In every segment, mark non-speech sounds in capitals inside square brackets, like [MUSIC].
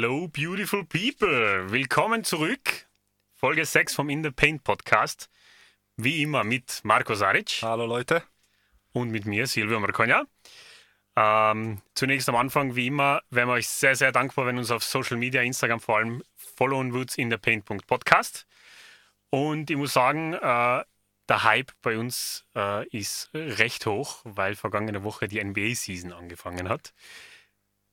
Hello, beautiful people. Willkommen zurück. Folge 6 vom In the Paint Podcast. Wie immer mit Marco Saric. Hallo Leute. Und mit mir, Silvio Marconja. Ähm, zunächst am Anfang, wie immer, wären wir euch sehr, sehr dankbar, wenn uns auf Social Media, Instagram vor allem, followen würdet in der Paint.podcast. Und ich muss sagen, äh, der Hype bei uns äh, ist recht hoch, weil vergangene Woche die NBA-Season angefangen hat.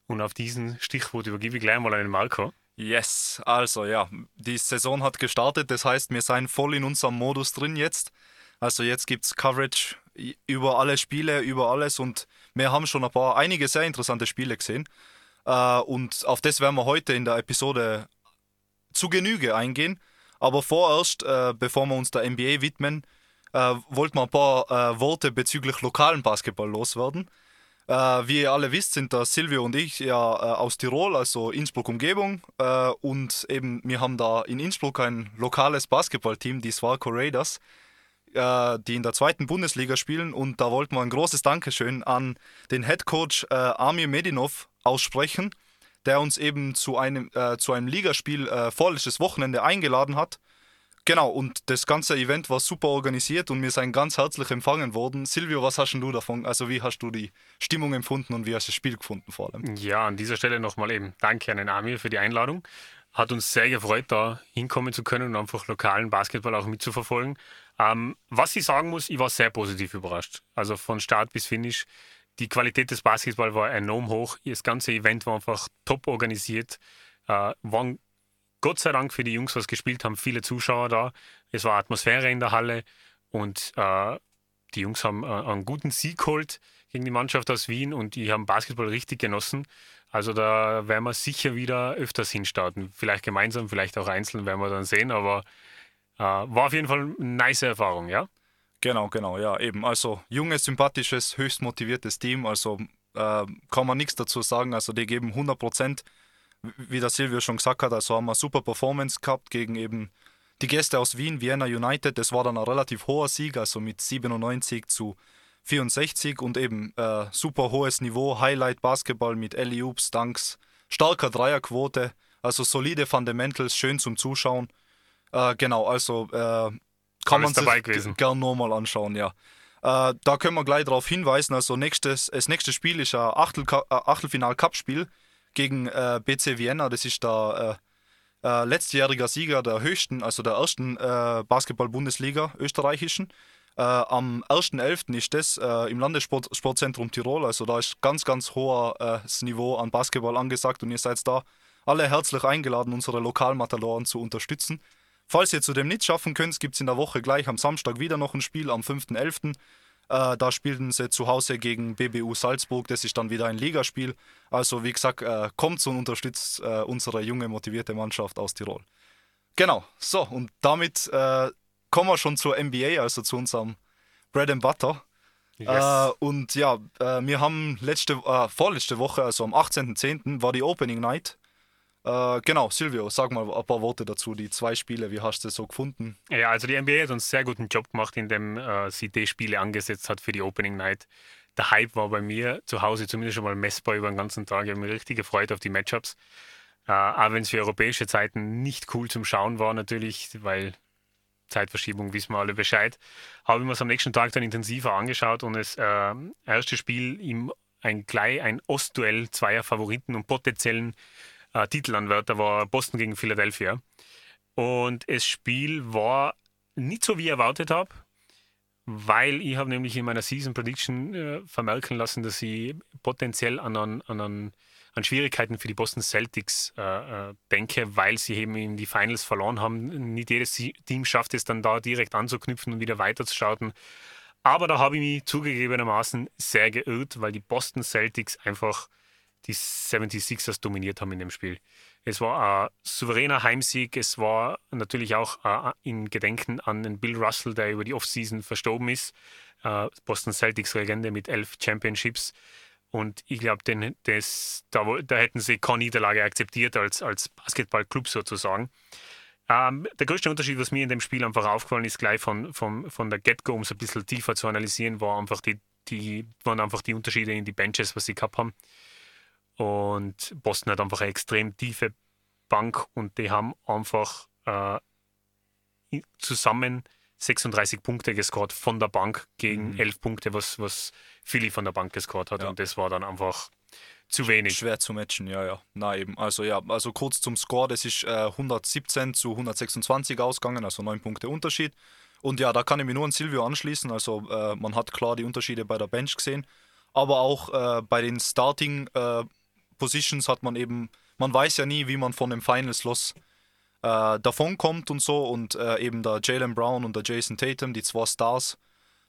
Und auf diesen Stichwort übergebe ich gleich mal an den Marco. Yes, also ja, die Saison hat gestartet, das heißt, wir sind voll in unserem Modus drin jetzt. Also jetzt gibt es Coverage über alle Spiele, über alles und wir haben schon ein paar, einige sehr interessante Spiele gesehen. Äh, und auf das werden wir heute in der Episode zu Genüge eingehen. Aber vorerst, äh, bevor wir uns der NBA widmen, äh, wollten wir ein paar Worte bezüglich lokalen Basketball loswerden. Äh, wie ihr alle wisst, sind da Silvio und ich ja äh, aus Tirol, also Innsbruck Umgebung. Äh, und eben, wir haben da in Innsbruck ein lokales Basketballteam, die Swarco Raiders, äh, die in der zweiten Bundesliga spielen. Und da wollten wir ein großes Dankeschön an den Head Coach Amir Medinov aussprechen, der uns eben zu einem, zu einem Ligaspiel vorletztes Wochenende eingeladen hat. Genau, und das ganze Event war super organisiert und wir sind ganz herzlich empfangen worden. Silvio, was hast du davon? Also, wie hast du die Stimmung empfunden und wie hast du das Spiel gefunden vor allem? Ja, an dieser Stelle nochmal eben Danke an den Amir für die Einladung. Hat uns sehr gefreut, da hinkommen zu können und einfach lokalen Basketball auch mitzuverfolgen. Ähm, was ich sagen muss, ich war sehr positiv überrascht. Also von Start bis Finish. Die Qualität des Basketballs war enorm hoch. Das ganze Event war einfach top organisiert. Äh, waren Gott sei Dank für die Jungs, was gespielt haben, viele Zuschauer da. Es war Atmosphäre in der Halle und äh, die Jungs haben äh, einen guten Sieg geholt gegen die Mannschaft aus Wien und die haben Basketball richtig genossen. Also da werden wir sicher wieder öfters hinstarten. Vielleicht gemeinsam, vielleicht auch einzeln, werden wir dann sehen. Aber äh, war auf jeden Fall eine nice Erfahrung, ja? Genau, genau, ja, eben. Also junges, sympathisches, höchst motiviertes Team. Also äh, kann man nichts dazu sagen. Also die geben 100 Prozent wie der Silvio schon gesagt hat, also haben wir super Performance gehabt gegen eben die Gäste aus Wien, Vienna United. Das war dann ein relativ hoher Sieg, also mit 97 zu 64 und eben äh, super hohes Niveau, Highlight Basketball mit Ellie Oops, Dunks, starker Dreierquote, also solide Fundamentals, schön zum Zuschauen. Äh, genau, also äh, kann man sich gern nochmal anschauen, ja. Äh, da können wir gleich darauf hinweisen, also nächstes, das nächste Spiel ist ein Achtel, äh, Achtelfinal-Cup-Spiel gegen äh, BC Vienna. Das ist der äh, äh, letztjähriger Sieger der höchsten, also der ersten äh, Basketball-Bundesliga österreichischen. Äh, am 1.11. ist das äh, im Landessportzentrum Tirol. Also da ist ganz, ganz hohes Niveau an Basketball angesagt und ihr seid da alle herzlich eingeladen, unsere Lokalmataloren zu unterstützen. Falls ihr zu dem nicht schaffen könnt, gibt es in der Woche gleich am Samstag wieder noch ein Spiel am 5.11. Äh, da spielten sie zu Hause gegen BBU Salzburg. Das ist dann wieder ein Ligaspiel. Also wie gesagt, äh, kommt und unterstützt äh, unsere junge, motivierte Mannschaft aus Tirol. Genau, so und damit äh, kommen wir schon zur NBA, also zu unserem Bread and Butter. Yes. Äh, und ja, äh, wir haben letzte, vorletzte Woche, also am 18.10. war die Opening Night äh, genau, Silvio, sag mal ein paar Worte dazu, die zwei Spiele, wie hast du das so gefunden? Ja, also die NBA hat uns sehr guten Job gemacht, indem äh, sie die Spiele angesetzt hat für die Opening Night. Der Hype war bei mir zu Hause zumindest schon mal messbar über den ganzen Tag. Ich habe mich richtig gefreut auf die Matchups. Äh, auch wenn es für europäische Zeiten nicht cool zum Schauen war, natürlich, weil Zeitverschiebung wissen wir alle Bescheid, habe ich mir es am nächsten Tag dann intensiver angeschaut und das äh, erste Spiel im ein ein Ostduell zweier Favoriten und potenziellen äh, Titelanwärter war Boston gegen Philadelphia. Und das Spiel war nicht so, wie ich erwartet habe, weil ich habe nämlich in meiner Season Prediction äh, vermerken lassen, dass ich potenziell an, an, an, an Schwierigkeiten für die Boston Celtics äh, äh, denke, weil sie eben in die Finals verloren haben. Nicht jedes Team schafft es dann da direkt anzuknüpfen und wieder weiterzuschauen. Aber da habe ich mich zugegebenermaßen sehr geirrt, weil die Boston Celtics einfach die 76ers dominiert haben in dem Spiel. Es war ein souveräner Heimsieg. Es war natürlich auch äh, in Gedenken an den Bill Russell, der über die Offseason verstorben ist. Äh, Boston Celtics Legende mit elf Championships. Und ich glaube, da, da hätten sie keine Niederlage akzeptiert als, als Basketballclub sozusagen. Ähm, der größte Unterschied, was mir in dem Spiel einfach aufgefallen ist, gleich von, von, von der Get-Go, um es ein bisschen tiefer zu analysieren, war einfach die, die, waren einfach die Unterschiede in die Benches, was sie gehabt haben. Und Boston hat einfach eine extrem tiefe Bank und die haben einfach äh, zusammen 36 Punkte gescored von der Bank gegen mhm. 11 Punkte, was, was Philly von der Bank gescored hat. Ja. Und das war dann einfach zu wenig. Schwer zu matchen, ja, ja. Na eben. Also ja, also kurz zum Score, das ist äh, 117 zu 126 ausgegangen, also 9 Punkte Unterschied. Und ja, da kann ich mich nur an Silvio anschließen. Also äh, man hat klar die Unterschiede bei der Bench gesehen. Aber auch äh, bei den Starting äh, Positions hat man eben, man weiß ja nie, wie man von dem Finals los äh, davon kommt und so. Und äh, eben der Jalen Brown und der Jason Tatum, die zwei Stars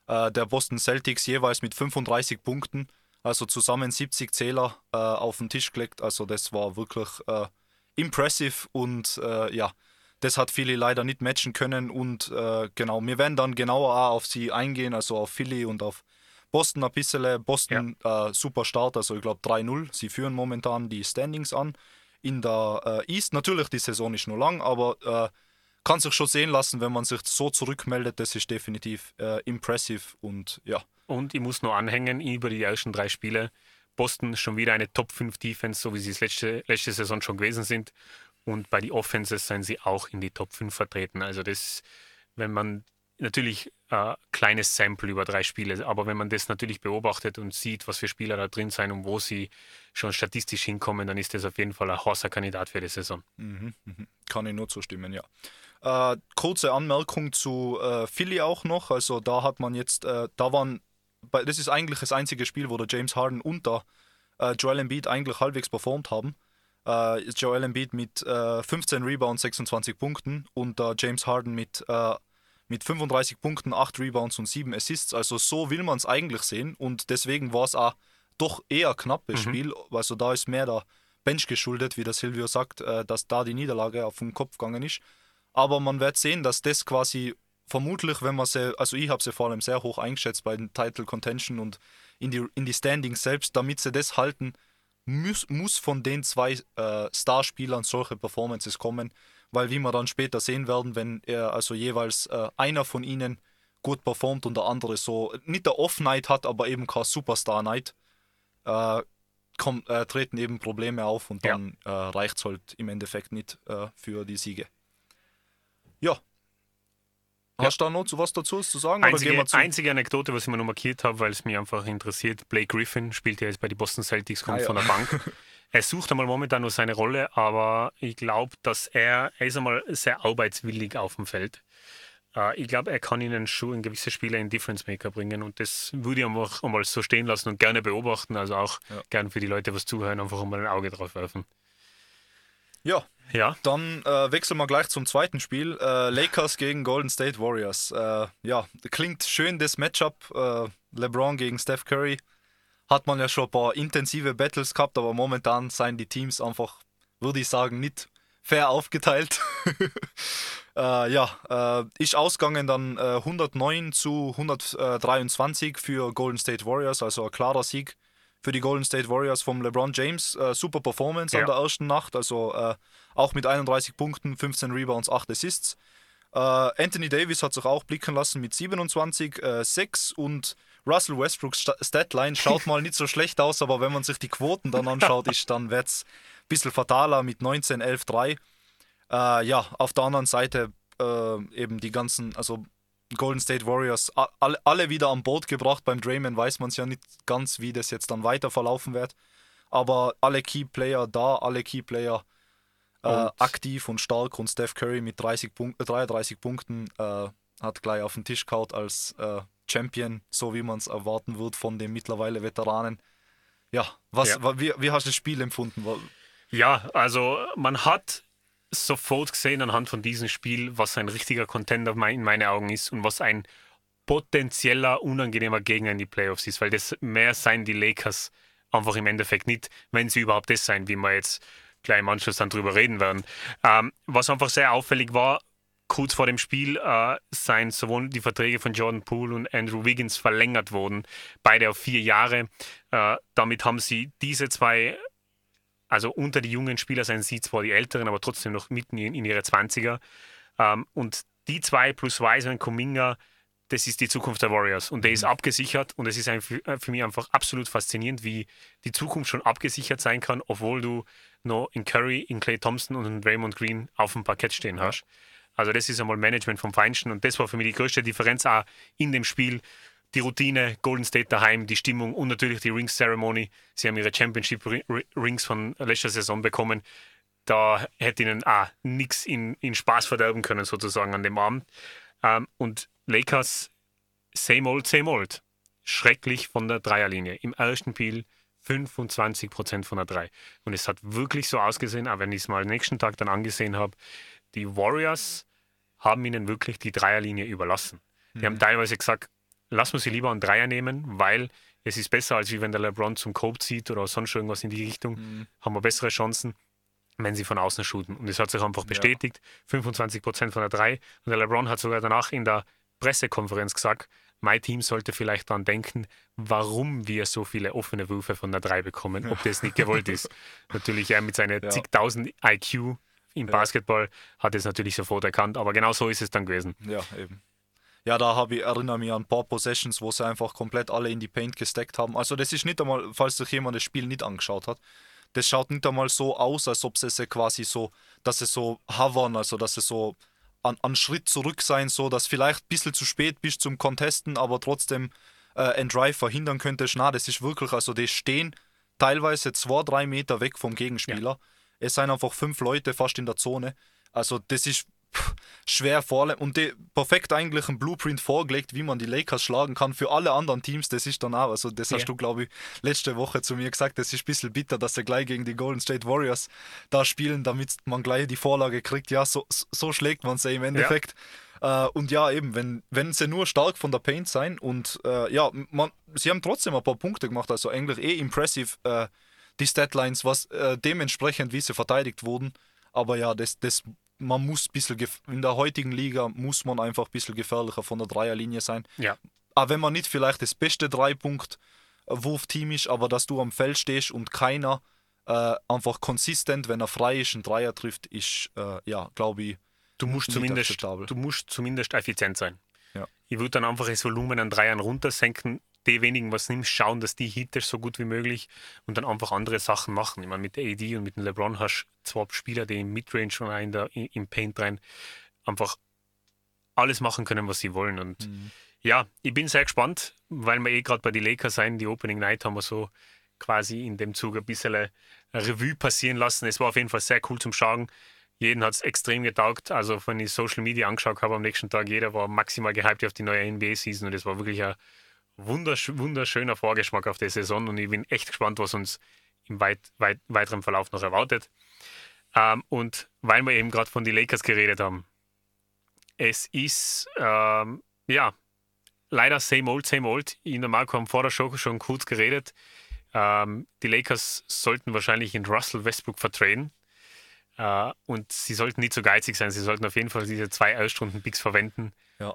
äh, der Boston Celtics, jeweils mit 35 Punkten, also zusammen 70 Zähler äh, auf den Tisch gelegt. Also das war wirklich äh, impressive und äh, ja, das hat Philly leider nicht matchen können. Und genau, wir werden dann genauer auf sie eingehen, also auf Philly und auf Boston ein bisschen. Boston ja. super Start, also ich glaube 3-0. Sie führen momentan die Standings an in der äh, East. Natürlich, die Saison ist nur lang, aber äh, kann sich schon sehen lassen, wenn man sich so zurückmeldet. Das ist definitiv äh, impressive und ja. Und ich muss nur anhängen über die ersten drei Spiele. Boston schon wieder eine Top 5 Defense, so wie sie es letzte, letzte Saison schon gewesen sind. Und bei den Offenses seien sie auch in die Top 5 vertreten. Also das, wenn man natürlich äh, kleines Sample über drei Spiele, aber wenn man das natürlich beobachtet und sieht, was für Spieler da drin sind und wo sie schon statistisch hinkommen, dann ist das auf jeden Fall ein horser Kandidat für die Saison. Mhm, mhm. Kann ich nur zustimmen, ja. Äh, kurze Anmerkung zu äh, Philly auch noch. Also da hat man jetzt, äh, da waren, das ist eigentlich das einzige Spiel, wo der James Harden und der äh, Joel Embiid eigentlich halbwegs performt haben. Äh, Joel Embiid mit 15 Rebounds, 26 Punkten und James Harden mit mit 35 Punkten, 8 Rebounds und 7 Assists. Also so will man es eigentlich sehen und deswegen war es auch doch eher knappes mhm. Spiel. Also da ist mehr der Bench geschuldet, wie der Silvio sagt, äh, dass da die Niederlage auf den Kopf gegangen ist. Aber man wird sehen, dass das quasi vermutlich, wenn man sie, also ich habe sie vor allem sehr hoch eingeschätzt bei den Title Contention und in die, in die Standings selbst, damit sie das halten, muss, muss von den zwei äh, Starspielern solche Performances kommen weil wie wir dann später sehen werden, wenn er also jeweils äh, einer von ihnen gut performt und der andere so nicht der Off-Night hat, aber eben kein Superstar-Night, äh, äh, treten eben Probleme auf und dann ja. Äh, reicht es halt im Endeffekt nicht äh, für die Siege. Ja. Hast du da noch was dazu zu sagen? Einzige, zu einzige Anekdote, was ich mir noch markiert habe, weil es mich einfach interessiert: Blake Griffin spielt ja jetzt bei den Boston Celtics, kommt ah, ja. von der Bank. [LAUGHS] Er sucht einmal momentan nur seine Rolle, aber ich glaube, dass er, er ist einmal sehr arbeitswillig auf dem Feld. Äh, ich glaube, er kann ihnen schon ein gewisser Spieler in Difference Maker bringen und das würde ich einfach einmal so stehen lassen und gerne beobachten. Also auch ja. gerne für die Leute, was zuhören, einfach einmal ein Auge drauf werfen. Ja, ja. Dann äh, wechseln wir gleich zum zweiten Spiel. Äh, Lakers gegen Golden State Warriors. Äh, ja, klingt schön das Matchup. Äh, LeBron gegen Steph Curry hat man ja schon ein paar intensive Battles gehabt, aber momentan seien die Teams einfach, würde ich sagen, nicht fair aufgeteilt. [LAUGHS] äh, ja, äh, ist ausgegangen dann äh, 109 zu 123 für Golden State Warriors, also ein klarer Sieg für die Golden State Warriors vom LeBron James. Äh, super Performance ja. an der ersten Nacht, also äh, auch mit 31 Punkten, 15 Rebounds, 8 Assists. Äh, Anthony Davis hat sich auch blicken lassen mit 27, 6 und Russell Westbrooks Statline schaut mal nicht so schlecht aus, aber wenn man sich die Quoten dann anschaut, ist, dann wird es ein bisschen fataler mit 19, 11, 3. Äh, ja, auf der anderen Seite äh, eben die ganzen, also Golden State Warriors, alle, alle wieder an Boot gebracht. Beim Draymond weiß man es ja nicht ganz, wie das jetzt dann weiter verlaufen wird. Aber alle Key Player da, alle Key Player äh, aktiv und stark und Steph Curry mit 30 Punk 33 Punkten äh, hat gleich auf den Tisch gehauen als äh, Champion, so wie man es erwarten wird von den mittlerweile Veteranen. Ja, was, ja. Wie, wie hast du das Spiel empfunden? Ja, also man hat sofort gesehen anhand von diesem Spiel, was ein richtiger Contender in meinen Augen ist und was ein potenzieller, unangenehmer Gegner in die Playoffs ist, weil das mehr seien die Lakers einfach im Endeffekt nicht, wenn sie überhaupt das sein, wie wir jetzt gleich im Anschluss dann drüber reden werden. Ähm, was einfach sehr auffällig war, kurz vor dem Spiel äh, seien sowohl die Verträge von Jordan Poole und Andrew Wiggins verlängert worden, beide auf vier Jahre. Äh, damit haben sie diese zwei, also unter die jungen Spieler seien sie zwar die Älteren, aber trotzdem noch mitten in, in ihre 20er. Ähm, und die zwei plus Wiseman Kuminga das ist die Zukunft der Warriors und der ist mhm. abgesichert und es ist für, äh, für mich einfach absolut faszinierend, wie die Zukunft schon abgesichert sein kann, obwohl du noch in Curry, in Clay Thompson und in Raymond Green auf dem Parkett stehen hast. Also das ist einmal Management vom Feinsten und das war für mich die größte Differenz auch in dem Spiel. Die Routine, Golden State daheim, die Stimmung und natürlich die Rings Ceremony. Sie haben ihre Championship Rings von letzter Saison bekommen. Da hätte ihnen auch nichts in, in Spaß verderben können, sozusagen an dem Abend. Ähm, und Lakers, same old, same old. Schrecklich von der Dreierlinie. Im ersten Spiel 25 Prozent von der Drei. Und es hat wirklich so ausgesehen, aber wenn ich es mal nächsten Tag dann angesehen habe, die Warriors haben ihnen wirklich die Dreierlinie überlassen. Die mhm. haben teilweise gesagt, lass uns sie lieber einen Dreier nehmen, weil es ist besser, als wie wenn der LeBron zum Cope zieht oder sonst irgendwas in die Richtung. Mhm. Haben wir bessere Chancen, wenn sie von außen shooten. Und es hat sich einfach bestätigt. Ja. 25 Prozent von der Drei. Und der LeBron hat sogar danach in der Pressekonferenz gesagt, mein Team sollte vielleicht daran denken, warum wir so viele offene Würfe von der 3 bekommen, ob das nicht gewollt ist. [LAUGHS] natürlich, er mit seinen ja. zigtausend IQ im Basketball hat es natürlich sofort erkannt, aber genau so ist es dann gewesen. Ja, eben. Ja, da habe ich, erinnere mich an ein paar Possessions, wo sie einfach komplett alle in die Paint gesteckt haben. Also das ist nicht einmal, falls sich jemand das Spiel nicht angeschaut hat, das schaut nicht einmal so aus, als ob sie quasi so, dass sie so hovern, also dass sie so an, an Schritt zurück sein, so dass vielleicht ein bisschen zu spät bist zum Contesten, aber trotzdem äh, ein Drive verhindern könntest. Na, das ist wirklich, also die stehen teilweise zwei, drei Meter weg vom Gegenspieler. Ja. Es sind einfach fünf Leute fast in der Zone. Also das ist schwer vor und die, perfekt eigentlich ein Blueprint vorgelegt, wie man die Lakers schlagen kann für alle anderen Teams. Das ist dann auch, also das ja. hast du, glaube ich, letzte Woche zu mir gesagt, das ist ein bisschen bitter, dass sie gleich gegen die Golden State Warriors da spielen, damit man gleich die Vorlage kriegt. Ja, so, so schlägt man sie im Endeffekt. Ja. Äh, und ja, eben, wenn, wenn sie nur stark von der Paint sein und äh, ja, man, sie haben trotzdem ein paar Punkte gemacht, also eigentlich eh impressive, äh, die Statlines, was äh, dementsprechend, wie sie verteidigt wurden. Aber ja, das, das man muss ein bisschen, in der heutigen Liga muss man einfach ein bisschen gefährlicher von der Dreierlinie sein. Ja. Aber wenn man nicht vielleicht das beste Dreipunkt-Wurfteam ist, aber dass du am Feld stehst und keiner äh, einfach konsistent, wenn er frei ist, einen Dreier trifft, ist, äh, ja, glaube ich, du musst, zumindest, du musst zumindest effizient sein. Ja. Ich würde dann einfach das Volumen an Dreiern runtersenken, die wenigen, was nimmst, schauen, dass die Hitters so gut wie möglich und dann einfach andere Sachen machen. Ich meine, mit der AD und mit dem LeBron hast du zwei Spieler, die im Midrange und in der, im Paint rein einfach alles machen können, was sie wollen. Und mhm. ja, ich bin sehr gespannt, weil wir eh gerade bei den Lakers sein, die Opening Night haben wir so quasi in dem Zug ein bisschen eine Revue passieren lassen. Es war auf jeden Fall sehr cool zum Schauen. Jeden hat es extrem getaugt. Also, wenn ich Social Media angeschaut habe am nächsten Tag, jeder war maximal gehypt auf die neue NBA-Season und es war wirklich ein wundersch wunderschöner Vorgeschmack auf die Saison und ich bin echt gespannt, was uns im weit, weit, weiteren Verlauf noch erwartet. Ähm, und weil wir eben gerade von den Lakers geredet haben, es ist ähm, ja leider same old, same old. In der Marco haben vor der Show schon kurz geredet. Ähm, die Lakers sollten wahrscheinlich in Russell Westbrook vertraden. Uh, und sie sollten nicht so geizig sein. Sie sollten auf jeden Fall diese zwei Erstrunden-Picks verwenden, ja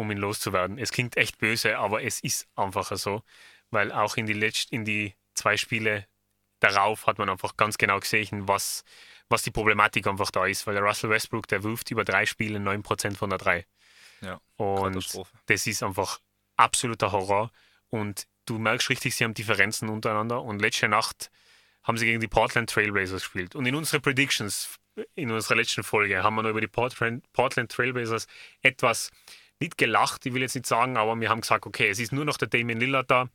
um ihn loszuwerden. Es klingt echt böse, aber es ist einfach so, weil auch in die, Letzt in die zwei Spiele darauf hat man einfach ganz genau gesehen, was, was die Problematik einfach da ist, weil der Russell Westbrook, der wirft über drei Spiele 9% von der 3. Ja, und das ist einfach absoluter Horror. Und du merkst richtig, sie haben Differenzen untereinander. Und letzte Nacht haben sie gegen die Portland Trailblazers gespielt. Und in unsere Predictions, in unserer letzten Folge, haben wir noch über die Portland, Portland Trailblazers etwas nicht gelacht, ich will jetzt nicht sagen, aber wir haben gesagt, okay, es ist nur noch der Damien Lillard da.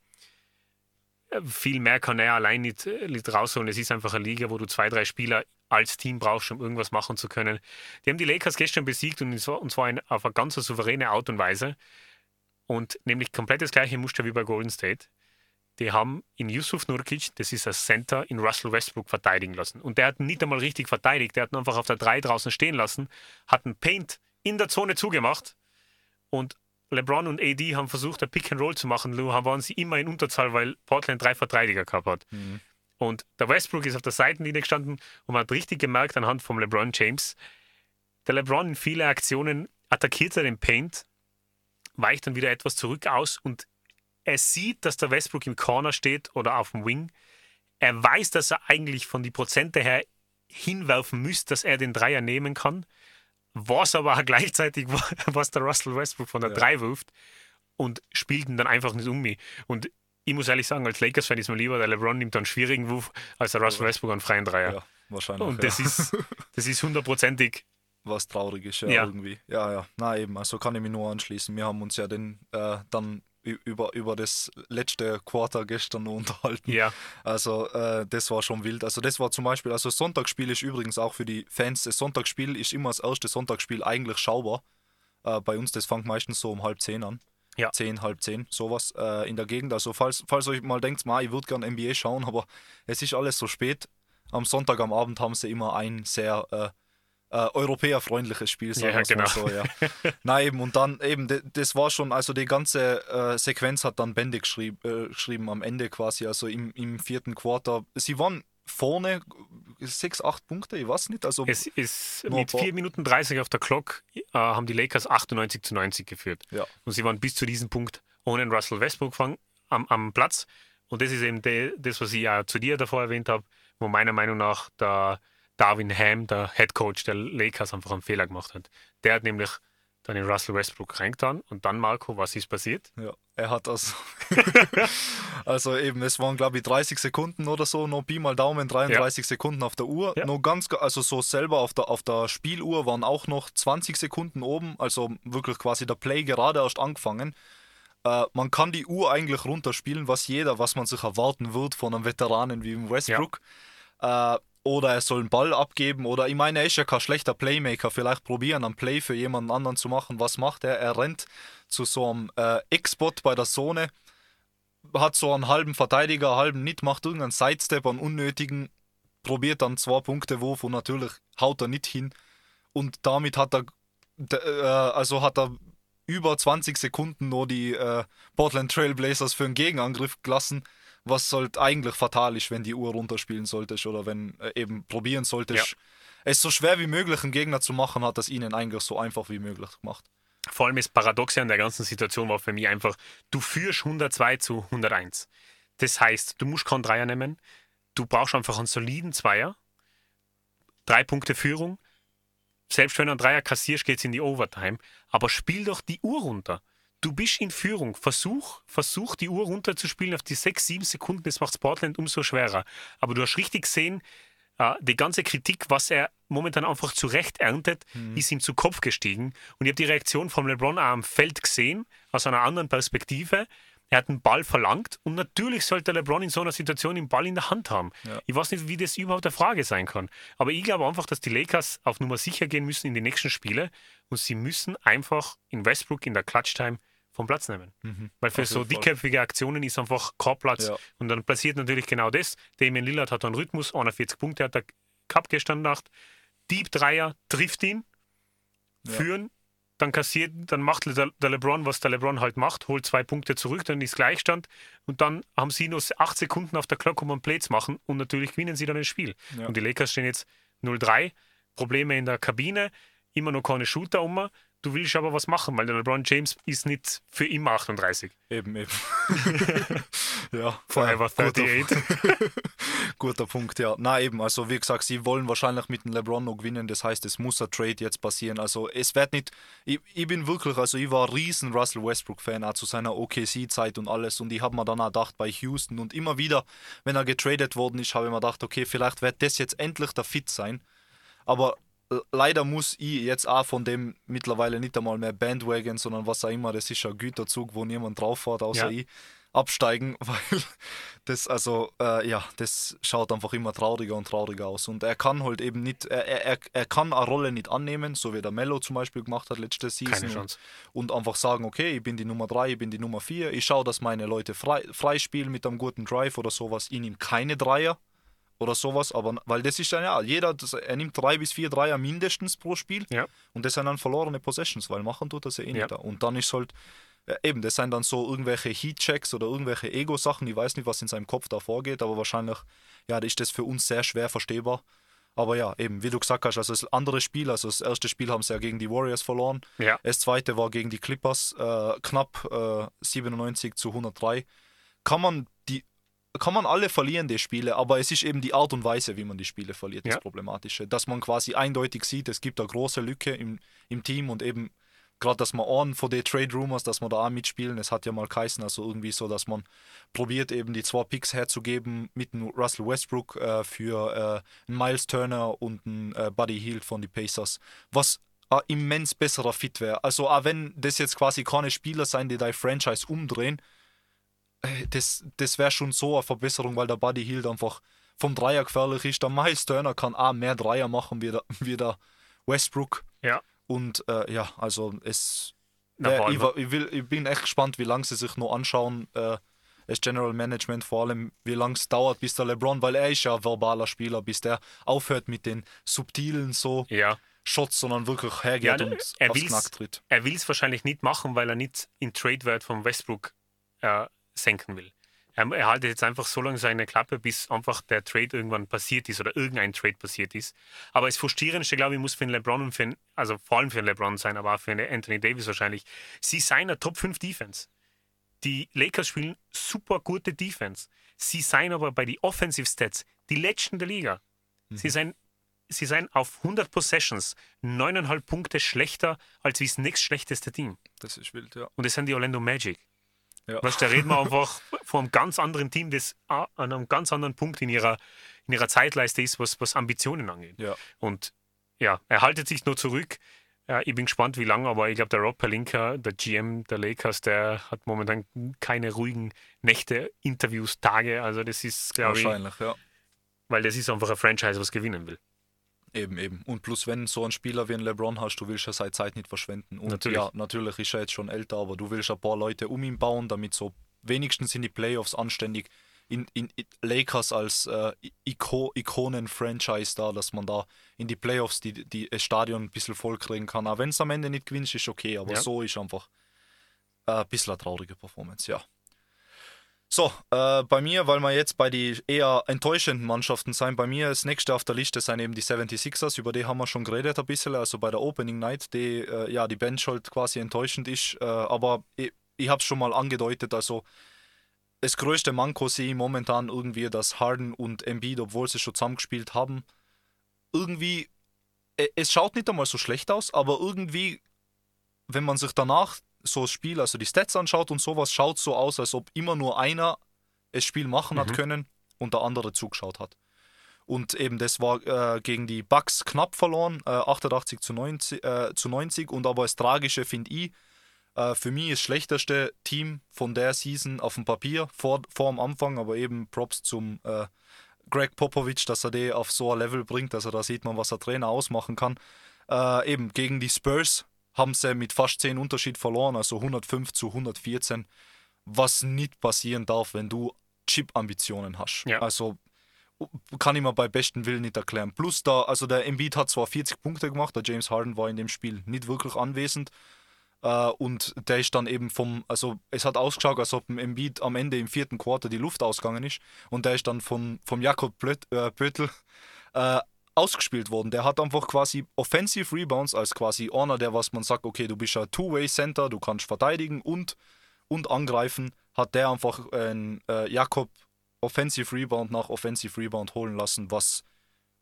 Viel mehr kann er allein nicht, äh, nicht rausholen. Es ist einfach eine Liga, wo du zwei, drei Spieler als Team brauchst, um irgendwas machen zu können. Die haben die Lakers gestern besiegt und zwar, zwar auf eine ganz souveräne Art und Weise. Und nämlich komplett das gleiche Muster wie bei Golden State. Die haben in Yusuf Nurkic, das ist ein Center, in Russell Westbrook verteidigen lassen. Und der hat nicht einmal richtig verteidigt, der hat ihn einfach auf der 3 draußen stehen lassen, hat einen Paint in der Zone zugemacht und LeBron und AD haben versucht, ein Pick and Roll zu machen. Nur waren sie immer in Unterzahl, weil Portland drei Verteidiger gehabt hat. Mhm. Und der Westbrook ist auf der Seitenlinie gestanden und man hat richtig gemerkt anhand von LeBron James, der LeBron in viele Aktionen attackiert er den Paint, weicht dann wieder etwas zurück aus und er sieht, dass der Westbrook im Corner steht oder auf dem Wing. Er weiß, dass er eigentlich von die Prozente her hinwerfen müsste, dass er den Dreier nehmen kann was aber auch gleichzeitig, [LAUGHS] was der Russell Westbrook von der Ja. 3 wirft und spielt ihn dann einfach nicht um mich. Und ich muss ehrlich sagen, als Lakers-Fan ist mir lieber, der LeBron nimmt einen schwierigen Wurf als der Russell Ja. Westbrook einen freien Dreier. Ja, wahrscheinlich. Und ja. das ist, [LAUGHS] das ist hundertprozentig. was traurig ist, ja, Ja. irgendwie. Ja, ja. Na eben, also kann ich mich nur anschließen. Wir haben uns ja den äh, dann über, über das letzte Quarter gestern [LAUGHS] unterhalten. Ja, Also äh, das war schon wild. Also das war zum Beispiel, also das Sonntagsspiel ist übrigens auch für die Fans, das Sonntagsspiel ist immer das erste Sonntagsspiel eigentlich schaubar. Äh, bei uns, das fängt meistens so um halb zehn an. Ja. Zehn, halb zehn, sowas äh, in der Gegend. Also falls, falls euch mal denkt, ma, ich würde gerne NBA schauen, aber es ist alles so spät. Am Sonntag am Abend haben sie immer ein sehr äh, äh, europäerfreundliches Spiel, sagen Ja, genau. so, ja. [LAUGHS] Na eben, und dann eben, das war schon, also die ganze äh, Sequenz hat dann Bände geschrieb, äh, geschrieben am Ende quasi, also im, im vierten Quarter. Sie waren vorne sechs, acht Punkte, ich weiß nicht, also es ist mit 4 Minuten 30 auf der Clock äh, haben die Lakers 98 zu 90 geführt. ja, Und sie waren bis zu diesem Punkt ohne Russell Westbrook am, am Platz. Und das ist eben de, das, was ich ja zu dir davor erwähnt habe, wo meiner Meinung nach der Darwin Ham, der Head Coach der Lakers, einfach einen Fehler gemacht hat. Der hat nämlich dann den Russell Westbrook reingetan und dann, Marco, was ist passiert? ja, er hat das. [LAUGHS] also eben, es waren glaube ich 30 Sekunden oder so, noch Pi mal Daumen, 33 Sekunden auf der Uhr. Ja. Noch ganz, ga- also so selber auf der, auf der Spieluhr waren auch noch 20 Sekunden oben, also wirklich quasi der Play gerade erst angefangen. Äh, man kann die Uhr eigentlich runterspielen, was jeder, was man sich erwarten wird von einem Veteranen wie dem Westbrook. Äh, oder er soll einen Ball abgeben. Oder ich meine, er ist ja kein schlechter Playmaker. Vielleicht probieren, einen Play für jemanden anderen zu machen. Was macht er? Er rennt zu so einem äh, X-Spot bei der Zone, hat so einen halben Verteidiger, halben nicht, macht irgendeinen Sidestep, einen unnötigen, probiert dann zwei Punkte Wurf und natürlich haut er nicht hin. Und damit hat er, äh, also hat er über 20 Sekunden nur die äh, Portland Trailblazers für einen Gegenangriff gelassen, was halt eigentlich fatal ist, wenn die Uhr runterspielen solltest oder wenn äh, eben probieren solltest. Es so schwer wie möglich einen Gegner zu machen, hat das ihnen eigentlich so einfach wie möglich gemacht. Vor allem das Paradoxe an der ganzen Situation war für mich einfach, du führst 102 zu 101. Das heißt, du musst keinen Dreier nehmen, du brauchst einfach einen soliden Zweier, drei Punkte Führung. Selbst wenn du einen Dreier kassierst, geht es in die Overtime. Aber spiel doch die Uhr runter. Du bist in Führung. Versuch, versuch die Uhr runterzuspielen auf die sechs, sieben Sekunden. Das macht Portland umso schwerer. Aber du hast richtig gesehen, äh, die ganze Kritik, was er momentan einfach zu Recht erntet, ist ihm zu Kopf gestiegen. Und ich habe die Reaktion von LeBron auch am Feld gesehen, aus einer anderen Perspektive. Er hat einen Ball verlangt und natürlich sollte LeBron in so einer Situation den Ball in der Hand haben. Ja. Ich weiß nicht, wie das überhaupt eine Frage sein kann. Aber ich glaube einfach, dass die Lakers auf Nummer sicher gehen müssen in die nächsten Spiele und sie müssen einfach in Westbrook in der Clutch-Time vom Platz nehmen. Weil für so dickköpfige Aktionen ist einfach kein Platz. Ja. Und dann passiert natürlich genau das. Damien Lillard hat einen Rhythmus, 41 Punkte hat er gehabt gestern Nacht. Deep Dreier trifft ihn, führen, dann kassiert, dann macht der, der LeBron, was der LeBron halt macht, holt zwei Punkte zurück, dann ist Gleichstand und dann haben sie nur acht Sekunden auf der Glocke, um einen Play zu machen und natürlich gewinnen sie dann das Spiel. Ja. Und die Lakers stehen jetzt 0-3, Probleme in der Kabine, immer noch keine Shooter um. Du willst aber was machen, weil der LeBron James ist nicht für immer 38. Eben, eben. [LAUGHS] ja, Forever ja, guter, 38. [LAUGHS] guter Punkt, ja. Na eben, also wie gesagt, sie wollen wahrscheinlich mit dem LeBron noch gewinnen, das heißt, es muss ein Trade jetzt passieren. Also es wird nicht, ich, ich bin wirklich, also ich war ein riesen Russell Westbrook-Fan, auch zu seiner OKC-Zeit und alles und ich habe mir dann auch gedacht bei Houston und immer wieder, wenn er getradet worden ist, habe ich mir gedacht, okay, vielleicht wird das jetzt endlich der Fit sein. Aber leider muss ich jetzt auch von dem mittlerweile nicht einmal mehr Bandwagon, sondern was auch immer, das ist ein Güterzug, wo niemand drauf fährt, außer Ja. ich, absteigen, [LAUGHS] weil das, also, äh, ja, das schaut einfach immer trauriger und trauriger aus. Und er kann halt eben nicht, er, er, er kann eine Rolle nicht annehmen, so wie der Mello zum Beispiel gemacht hat letzte Season. Keine Chance. Und, und einfach sagen, okay, ich bin die Nummer 3, ich bin die Nummer 4, ich schaue, dass meine Leute frei, frei spielen mit einem guten Drive oder sowas. Ich nehme keine Dreier oder sowas, aber weil das ist dann ja, jeder, das, er nimmt drei bis vier Dreier mindestens pro Spiel Ja. und das sind dann verlorene Possessions, weil machen tut das ja eh nicht Ja. da. Und dann ist halt, ja, eben, das sind dann so irgendwelche Heat-Checks oder irgendwelche Ego-Sachen, ich weiß nicht, was in seinem Kopf da vorgeht, aber wahrscheinlich, ja, ist das für uns sehr schwer verstehbar. Aber ja, eben, wie du gesagt hast, also das andere Spiel, also das erste Spiel haben sie ja gegen die Warriors verloren, Ja. das zweite war gegen die Clippers, äh, knapp äh, 97 zu 103. Kann man kann man alle verlieren, die Spiele, aber es ist eben die Art und Weise, wie man die Spiele verliert, das Ja. Problematische. Dass man quasi eindeutig sieht, es gibt eine große Lücke im, im Team und eben gerade, dass man an von den Trade Rumors, dass man da auch mitspielen, es hat ja mal geheißen, also irgendwie so, dass man probiert eben die zwei Picks herzugeben mit einem Russell Westbrook äh, für äh, einen Miles Turner und einen äh, Buddy Hield von den Pacers, was ein immens besserer Fit wäre. Also auch wenn das jetzt quasi keine Spieler sein, die dein Franchise umdrehen, das, das wäre schon so eine Verbesserung, weil der Buddy Hield einfach vom Dreier gefährlich ist. Der Miles Turner kann auch mehr Dreier machen wie der, wie der Westbrook. Ja. Und äh, ja, also es. Äh, ich, wa- ich, will, ich bin echt gespannt, wie lange sie sich noch anschauen, äh, das General Management, vor allem wie lange es dauert, bis der LeBron, weil er ist ja ein verbaler Spieler, bis der aufhört mit den subtilen so Ja. Shots, sondern wirklich hergeht Ja, und er aufs Knack tritt. Er will es wahrscheinlich nicht machen, weil er nicht den Trade-Wert von Westbrook äh, senken will. Er, er haltet jetzt einfach so lange seine Klappe, bis einfach der Trade irgendwann passiert ist oder irgendein Trade passiert ist. Aber das Frustrierendste, glaube ich, muss für den LeBron und für den, also vor allem für den LeBron sein, aber auch für den Anthony Davis wahrscheinlich. Sie seien eine Top 5 Defense. Die Lakers spielen super gute Defense. Sie seien aber bei den Offensive Stats die letzten der Liga. Sie seien sie seien auf 100 Possessions 9,5 Punkte schlechter als wie das nächstschlechteste Team. Das ist wild, ja. Und das sind die Orlando Magic. Ja. Weißt, da reden wir einfach von einem ganz anderen Team, das an einem ganz anderen Punkt in ihrer, in ihrer Zeitleiste ist, was, was Ambitionen angeht. Ja. Und ja, er haltet sich nur zurück. Ja, ich bin gespannt, wie lange, aber ich glaube, der Rob Pelinka, der GM der Lakers, der hat momentan keine ruhigen Nächte, Interviews, Tage. Also das ist, glaube ich, Wahrscheinlich, ja. weil das ist einfach ein Franchise, was gewinnen will. Eben, eben. Und plus, wenn so ein Spieler wie ein LeBron hast, du willst ja seine Zeit nicht verschwenden. Und Natürlich. ja, natürlich ist er jetzt schon älter, aber du willst ein paar Leute um ihn bauen, damit so wenigstens in die Playoffs anständig in, in, in Lakers als äh, Iko, Ikonen-Franchise da, dass man da in die Playoffs die, die, das Stadion ein bisschen voll kriegen kann. Auch wenn es am Ende nicht gewinnt, ist okay, aber Ja. so ist einfach äh, ein bisschen eine traurige Performance, ja. So, äh, bei mir, weil wir jetzt bei den eher enttäuschenden Mannschaften sein, bei mir das nächste auf der Liste sind eben die 76ers, über die haben wir schon geredet ein bisschen, also bei der Opening Night, die äh, ja die Bench halt quasi enttäuschend ist, äh, aber ich, ich habe es schon mal angedeutet, also das größte Manko sehe ich momentan irgendwie, dass Harden und Embiid, obwohl sie schon zusammengespielt haben, irgendwie, äh, es schaut nicht einmal so schlecht aus, aber irgendwie, wenn man sich danach so das Spiel, also die Stats anschaut und sowas, schaut so aus, als ob immer nur einer das Spiel machen hat Mhm. können und der andere zugeschaut hat. Und eben das war äh, gegen die Bucks knapp verloren, äh, 88 zu 90, äh, zu 90. Und aber das Tragische finde ich, äh, für mich das schlechteste Team von der Season auf dem Papier vor, vor dem Anfang, aber eben Props zum äh, Greg Popovich, dass er die auf so ein Level bringt. Also da sieht man, was der Trainer ausmachen kann. Äh, eben gegen die Spurs haben sie mit fast 10 Unterschied verloren, also 105 zu 114, was nicht passieren darf, wenn du Chip-Ambitionen hast. Ja. Also kann ich mir bei besten Willen nicht erklären. Plus da, also der Embiid hat zwar 40 Punkte gemacht, der James Harden war in dem Spiel nicht wirklich anwesend. Äh, und der ist dann eben vom, also es hat ausgeschaut, als ob dem Embiid am Ende im vierten Quarter die Luft ausgegangen ist. Und der ist dann von, vom Jakob Plöt, äh, Pöttl äh, ausgespielt worden. Der hat einfach quasi Offensive Rebounds als quasi einer, der was man sagt, okay, du bist ein Two-Way-Center, du kannst verteidigen und, und angreifen, hat der einfach einen äh, Jakob Offensive Rebound nach Offensive Rebound holen lassen, was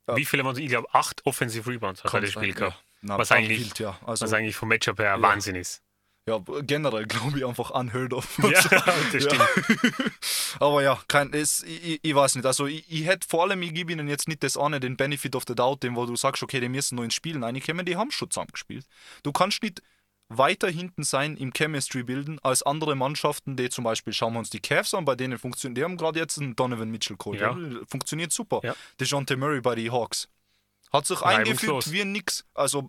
Ja. Wie viele waren Ich glaube, acht Offensive Rebounds hat er gehabt. Na, Was eigentlich- ja. Also, Was eigentlich vom Matchup her Ja. Wahnsinn ist. Ja, generell glaube ich einfach unheard of. [LAUGHS] Ja, [LAUGHS] das stimmt. [LAUGHS] Aber ja, kein, es, ich, ich- weiß nicht. Also ich, ich hätte vor allem, ich gebe ihnen jetzt nicht das eine, den Benefit of the Doubt, dem wo du sagst, okay, die müssen nur ins Spielen reinkommen, die haben schon zusammengespielt. Du kannst nicht weiter hinten sein im Chemistry bilden als andere Mannschaften, die zum Beispiel, schauen wir uns die Cavs an, bei denen funktioniert, die haben gerade jetzt einen Donovan Mitchell Code, Ja. funktioniert super. Ja. DeJounte Murray bei den Hawks hat sich eingefügt wie nix. Also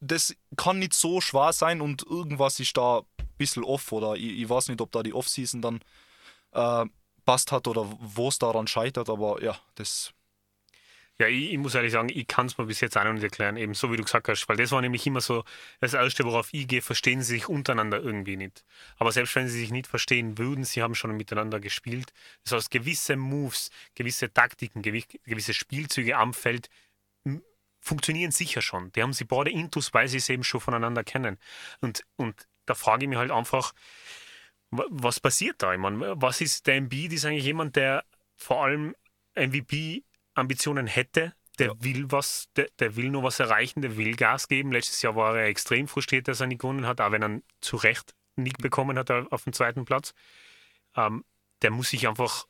das kann nicht so schwer sein und irgendwas ist da ein bisschen off oder ich, ich weiß nicht, ob da die Offseason dann äh, passt hat oder wo es daran scheitert, aber ja, das Ja, ich, ich muss ehrlich sagen, ich kann es mir bis jetzt auch noch nicht erklären, eben so wie du gesagt hast, weil das war nämlich immer so das Erste, worauf ich gehe, verstehen sie sich untereinander irgendwie nicht. Aber selbst wenn sie sich nicht verstehen würden, sie haben schon miteinander gespielt. Das heißt, gewisse Moves, gewisse Taktiken, gewi- gewisse Spielzüge am Feld funktionieren sicher schon. Die haben sie beide intus, weil sie es eben schon voneinander kennen. Und, und da frage ich mich halt einfach, was passiert da? Ich meine, was ist der Embiid? Ist eigentlich jemand, der vor allem MVP-Ambitionen hätte, der ja. will was, der, der, will nur was erreichen, der will Gas geben. Letztes Jahr war er extrem frustriert, dass er nicht gewonnen hat, auch wenn er zu Recht nicht bekommen hat auf dem zweiten Platz. Ähm, der muss sich einfach,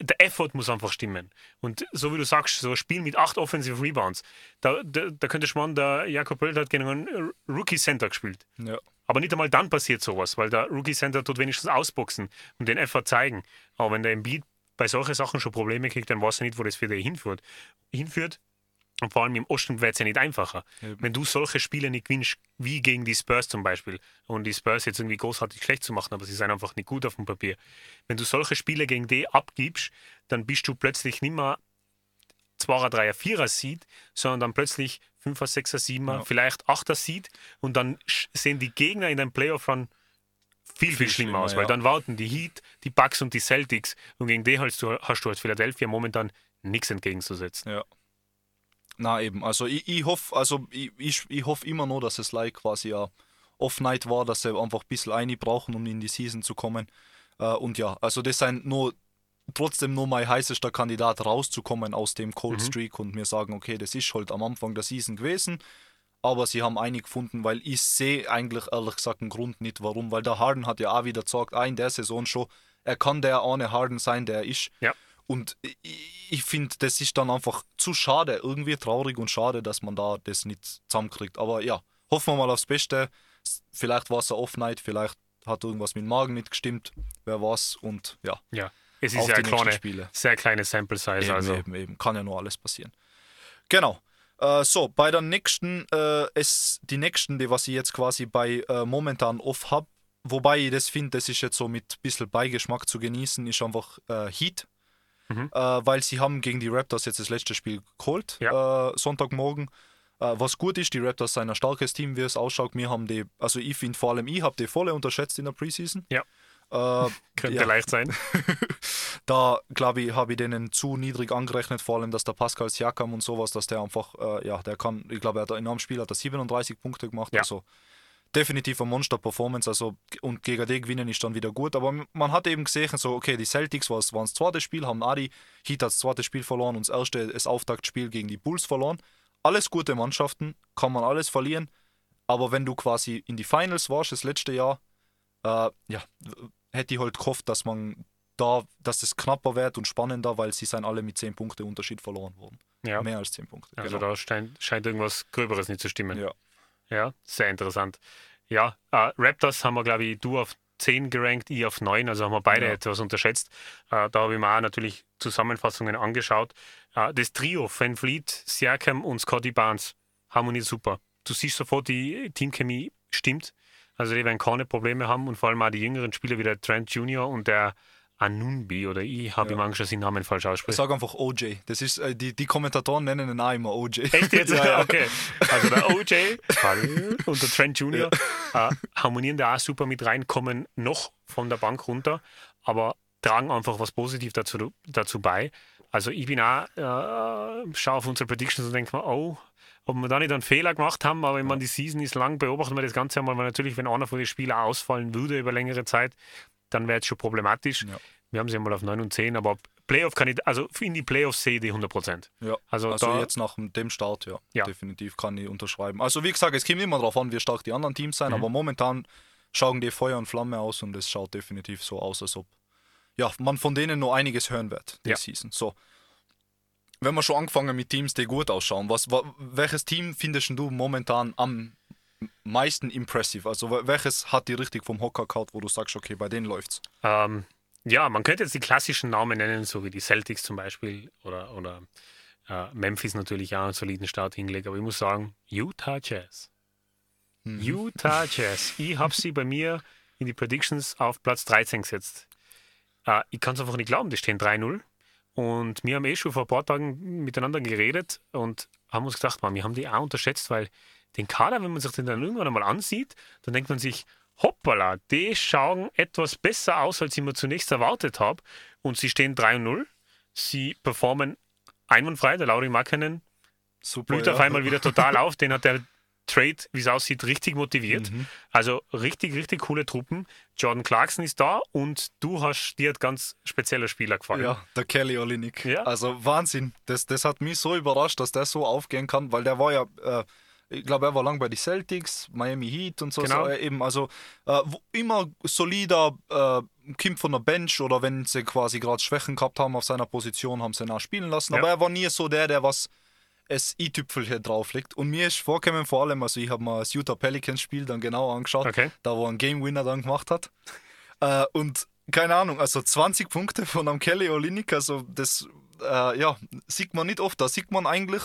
der Effort muss einfach stimmen. Und so wie du sagst, so ein Spiel mit acht Offensive Rebounds, da, da, da könnte man, der Jakob Pölt hat gegen einen Rookie Center gespielt. Ja. Aber nicht einmal dann passiert sowas, weil der Rookie Center tut wenigstens ausboxen und den Effort zeigen. Aber wenn der Embiid bei solchen Sachen schon Probleme kriegt, dann weiß er nicht, wo das für dich hinführt. hinführt. Und vor allem im Osten wird es ja nicht einfacher. Eben. Wenn du solche Spiele nicht gewinnst, wie gegen die Spurs zum Beispiel, und die Spurs jetzt irgendwie großartig schlecht zu machen, aber sie sind einfach nicht gut auf dem Papier. Wenn du solche Spiele gegen die abgibst, dann bist du plötzlich nicht mehr 2er, 3er, 4er Seed, sondern dann plötzlich 5er, 6er, 7er, ja. vielleicht 8er Seed und dann sehen die Gegner in deinem Playoff-Run viel, viel, schlimmer aus, weil ja. dann warten die Heat, die Bucks und die Celtics und gegen die hast du, hast du als Philadelphia momentan nichts entgegenzusetzen. Ja. Na eben, also ich, ich hoffe, also ich, ich, ich hoffe immer nur, dass es like quasi ja Off-Night war, dass sie einfach ein bisschen eine brauchen, um in die Season zu kommen. Uh, und ja, also das sind nur trotzdem nur mein heißester Kandidat rauszukommen aus dem Cold mhm. Streak und mir sagen, okay, das ist halt am Anfang der Season gewesen aber sie haben eine gefunden, weil ich sehe eigentlich ehrlich gesagt einen Grund nicht, warum. Weil der Harden hat ja auch wieder gesagt, auch in der Saison schon, er kann der ohne Harden sein, der ist. Ja. Und ich, finde, das ist dann einfach zu schade, irgendwie traurig und schade, dass man da das nicht zusammenkriegt. Aber ja, hoffen wir mal aufs Beste. Vielleicht war es eine Off-Night, vielleicht hat irgendwas mit dem Magen nicht gestimmt, wer weiß. Und ja. Ja, es ist ja eine kleine, sehr kleine Sample-Size. Eben, also. eben, eben, kann ja nur alles passieren. Genau. Äh, so, bei der nächsten, äh, es, die nächsten, die was ich jetzt quasi bei äh, momentan off habe, wobei ich das finde, das ist jetzt so mit ein bisschen Beigeschmack zu genießen, ist einfach äh, Heat. Mhm. Äh, weil sie haben gegen die Raptors jetzt das letzte Spiel geholt, ja. Äh, Sonntagmorgen. was gut ist, die Raptors sind ein starkes Team, wie es ausschaut. Wir haben die, also ich finde vor allem, ich habe die volle unterschätzt in der Preseason. Ja. Äh, [LAUGHS] Könnte ja. leicht sein. [LAUGHS] da, glaube ich, habe ich denen zu niedrig angerechnet, vor allem, dass der Pascal Siakam und sowas, dass der einfach, äh, ja, der kann, ich glaube, er hat in einem Spiel hat er 37 Punkte gemacht, ja. also definitiv eine Monster-Performance, also und gegen den gewinnen ist dann wieder gut, aber man hat eben gesehen, so, okay, die Celtics waren das zweite Spiel, haben Adi, Heat hat das zweite Spiel verloren und das erste, das Auftaktspiel gegen die Bulls verloren. Alles gute Mannschaften, kann man alles verlieren, aber wenn du quasi in die Finals warst, das letzte Jahr, äh, ja, hätte ich halt gehofft, dass man da, dass es knapper wird und spannender, weil sie sind alle mit 10 Punkte Unterschied verloren worden. Ja. Mehr als 10 Punkte. Also genau. da scheint, scheint, irgendwas Gröberes nicht zu stimmen. Ja. Ja, sehr interessant. Ja, äh, Raptors haben wir, glaube ich, du auf 10 gerankt, ich auf 9, also haben wir beide ja. etwas unterschätzt. Äh, da habe ich mir auch natürlich Zusammenfassungen angeschaut. Äh, das Trio, Van Fleet, Siakam und Scotty Barnes, harmoniert super. Du siehst sofort, die Teamchemie stimmt. Also die werden keine Probleme haben und vor allem auch die jüngeren Spieler wie der Trent Jr. und der Anunbi oder ich habe ja. ihm Angst, dass ich den Namen falsch ausspreche. Ich sage einfach OJ. Das ist, äh, die, die Kommentatoren nennen ihn auch immer OJ. Echt jetzt? [LAUGHS] ja, ja. Okay. Also der OJ [LAUGHS] und der Trent Jr. Äh, harmonieren da auch super mit rein, kommen noch von der Bank runter, aber tragen einfach was positiv dazu, dazu bei. Also ich bin auch, äh, schaue auf unsere Predictions und denke mir, oh, ob wir da nicht einen Fehler gemacht haben, aber wenn man die Season ist lang, beobachten wir das Ganze einmal, weil natürlich, wenn einer von den Spielern ausfallen würde über längere Zeit, dann wäre es schon problematisch. Ja. Wir haben sie einmal auf 9 und 10, aber Playoff kann ich, also in die Playoffs sehe ich die 100 Prozent. Ja, also, also da, jetzt nach dem Start, ja, ja, definitiv kann ich unterschreiben. Also wie gesagt, es kommt immer darauf an, wie stark die anderen Teams sind, mhm. aber momentan schauen die Feuer und Flamme aus und es schaut definitiv so aus, als ob ja, man von denen noch einiges hören wird, die ja. Season. So, wenn wir schon angefangen mit Teams, die gut ausschauen, was, welches Team findest du momentan am meisten impressive? Also welches hat die richtig vom Hocker gehauen, wo du sagst, okay, bei denen läuft's? Ähm, ja, man könnte jetzt die klassischen Namen nennen, so wie die Celtics zum Beispiel oder, oder äh, Memphis natürlich auch einen soliden Start hingelegt, aber ich muss sagen, Utah Jazz. Mhm. Utah [LAUGHS] Jazz. Ich habe sie bei mir in die Predictions auf Platz 13 gesetzt. Äh, ich kann es einfach nicht glauben, die stehen 3-0. Und wir haben eh schon vor ein paar Tagen miteinander geredet und haben uns gedacht, man, wir haben die auch unterschätzt, weil den Kader, wenn man sich den dann irgendwann einmal ansieht, dann denkt man sich, hoppala, die schauen etwas besser aus, als ich mir zunächst erwartet habe. Und sie stehen 3-0. Sie performen einwandfrei. Der Lauri Markkanen blüht ja. auf einmal wieder total auf. Den hat er Trade, wie es aussieht, richtig motiviert. Mhm. Also richtig, richtig coole Truppen. Jordan Clarkson ist da und du hast dir hat ganz spezieller Spieler gefallen. Ja, der Kelly Olinik. Ja. Also Wahnsinn. Das, das hat mich so überrascht, dass der so aufgehen kann, weil der war ja, äh, ich glaube, er war lang bei den Celtics, Miami Heat und so. Genau. so äh, eben, also äh, immer solider, äh, kommt von der Bench oder wenn sie quasi gerade Schwächen gehabt haben auf seiner Position, haben sie ihn auch spielen lassen. Ja. Aber er war nie so der, der was es i-Tüpfelchen drauflegt. Und mir ist vorgekommen, vor allem, also ich habe mal das Utah Pelicans Spiel dann genau angeschaut, Okay. da wo einen Game Winner dann gemacht hat. [LAUGHS] Äh, und keine Ahnung, also 20 Punkte von einem Kelly Olynyk, also das äh, ja, sieht man nicht oft. Da sieht man eigentlich,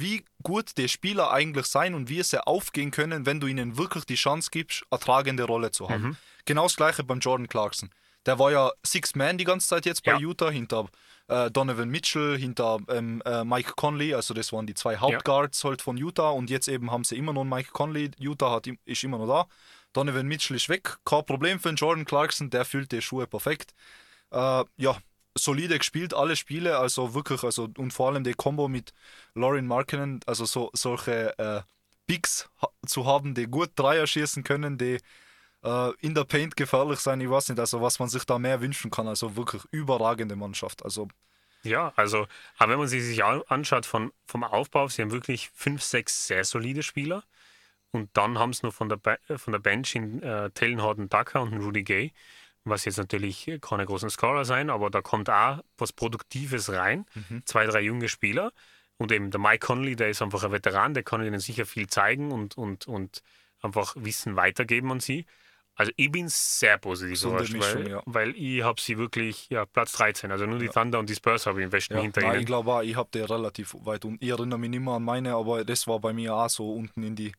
wie gut die Spieler eigentlich sein und wie sie aufgehen können, wenn du ihnen wirklich die Chance gibst, eine tragende Rolle zu haben. Genau das gleiche beim Jordan Clarkson. Der war ja Six Man die ganze Zeit jetzt bei Ja. Utah, hinter äh, Donovan Mitchell, hinter ähm, äh, Mike Conley, also das waren die zwei Hauptguards halt von Utah und jetzt eben haben sie immer noch einen Mike Conley. Utah hat, ist immer noch da. Donovan Mitchell ist weg, kein Problem für den Jordan Clarkson, der füllt die Schuhe perfekt. Äh, ja, solide gespielt, alle Spiele, also wirklich, also und vor allem die Combo mit Lauren Markkinen, also so, solche äh, Bigs zu haben, die gut Dreier schießen können, die äh, in der Paint gefährlich sein, ich weiß nicht, also was man sich da mehr wünschen kann, also wirklich überragende Mannschaft, also Ja, also, aber wenn man sie sich an- anschaut von, vom Aufbau, sie haben wirklich fünf, sechs sehr solide Spieler. Und dann haben sie noch von der, von der Bench in äh, Tellen Horton Tucker und Rudy Gay, was jetzt natürlich keine großen Scorer sein, aber da kommt auch was Produktives rein. Zwei, drei junge Spieler. Und eben der Mike Conley, der ist einfach ein Veteran, der kann ihnen sicher viel zeigen und, und, und einfach Wissen weitergeben an sie. Also ich bin sehr positiv Gesunde überrascht, weil, Mischung, ja. weil ich habe sie wirklich, ja, Platz 13, also nur die Thunder und die Spurs habe ich im Westen ja, hinter nein, ich ihnen. glaube auch, ich habe die relativ weit unten, ich erinnere mich nicht mehr an meine, aber das war bei mir auch so unten in die,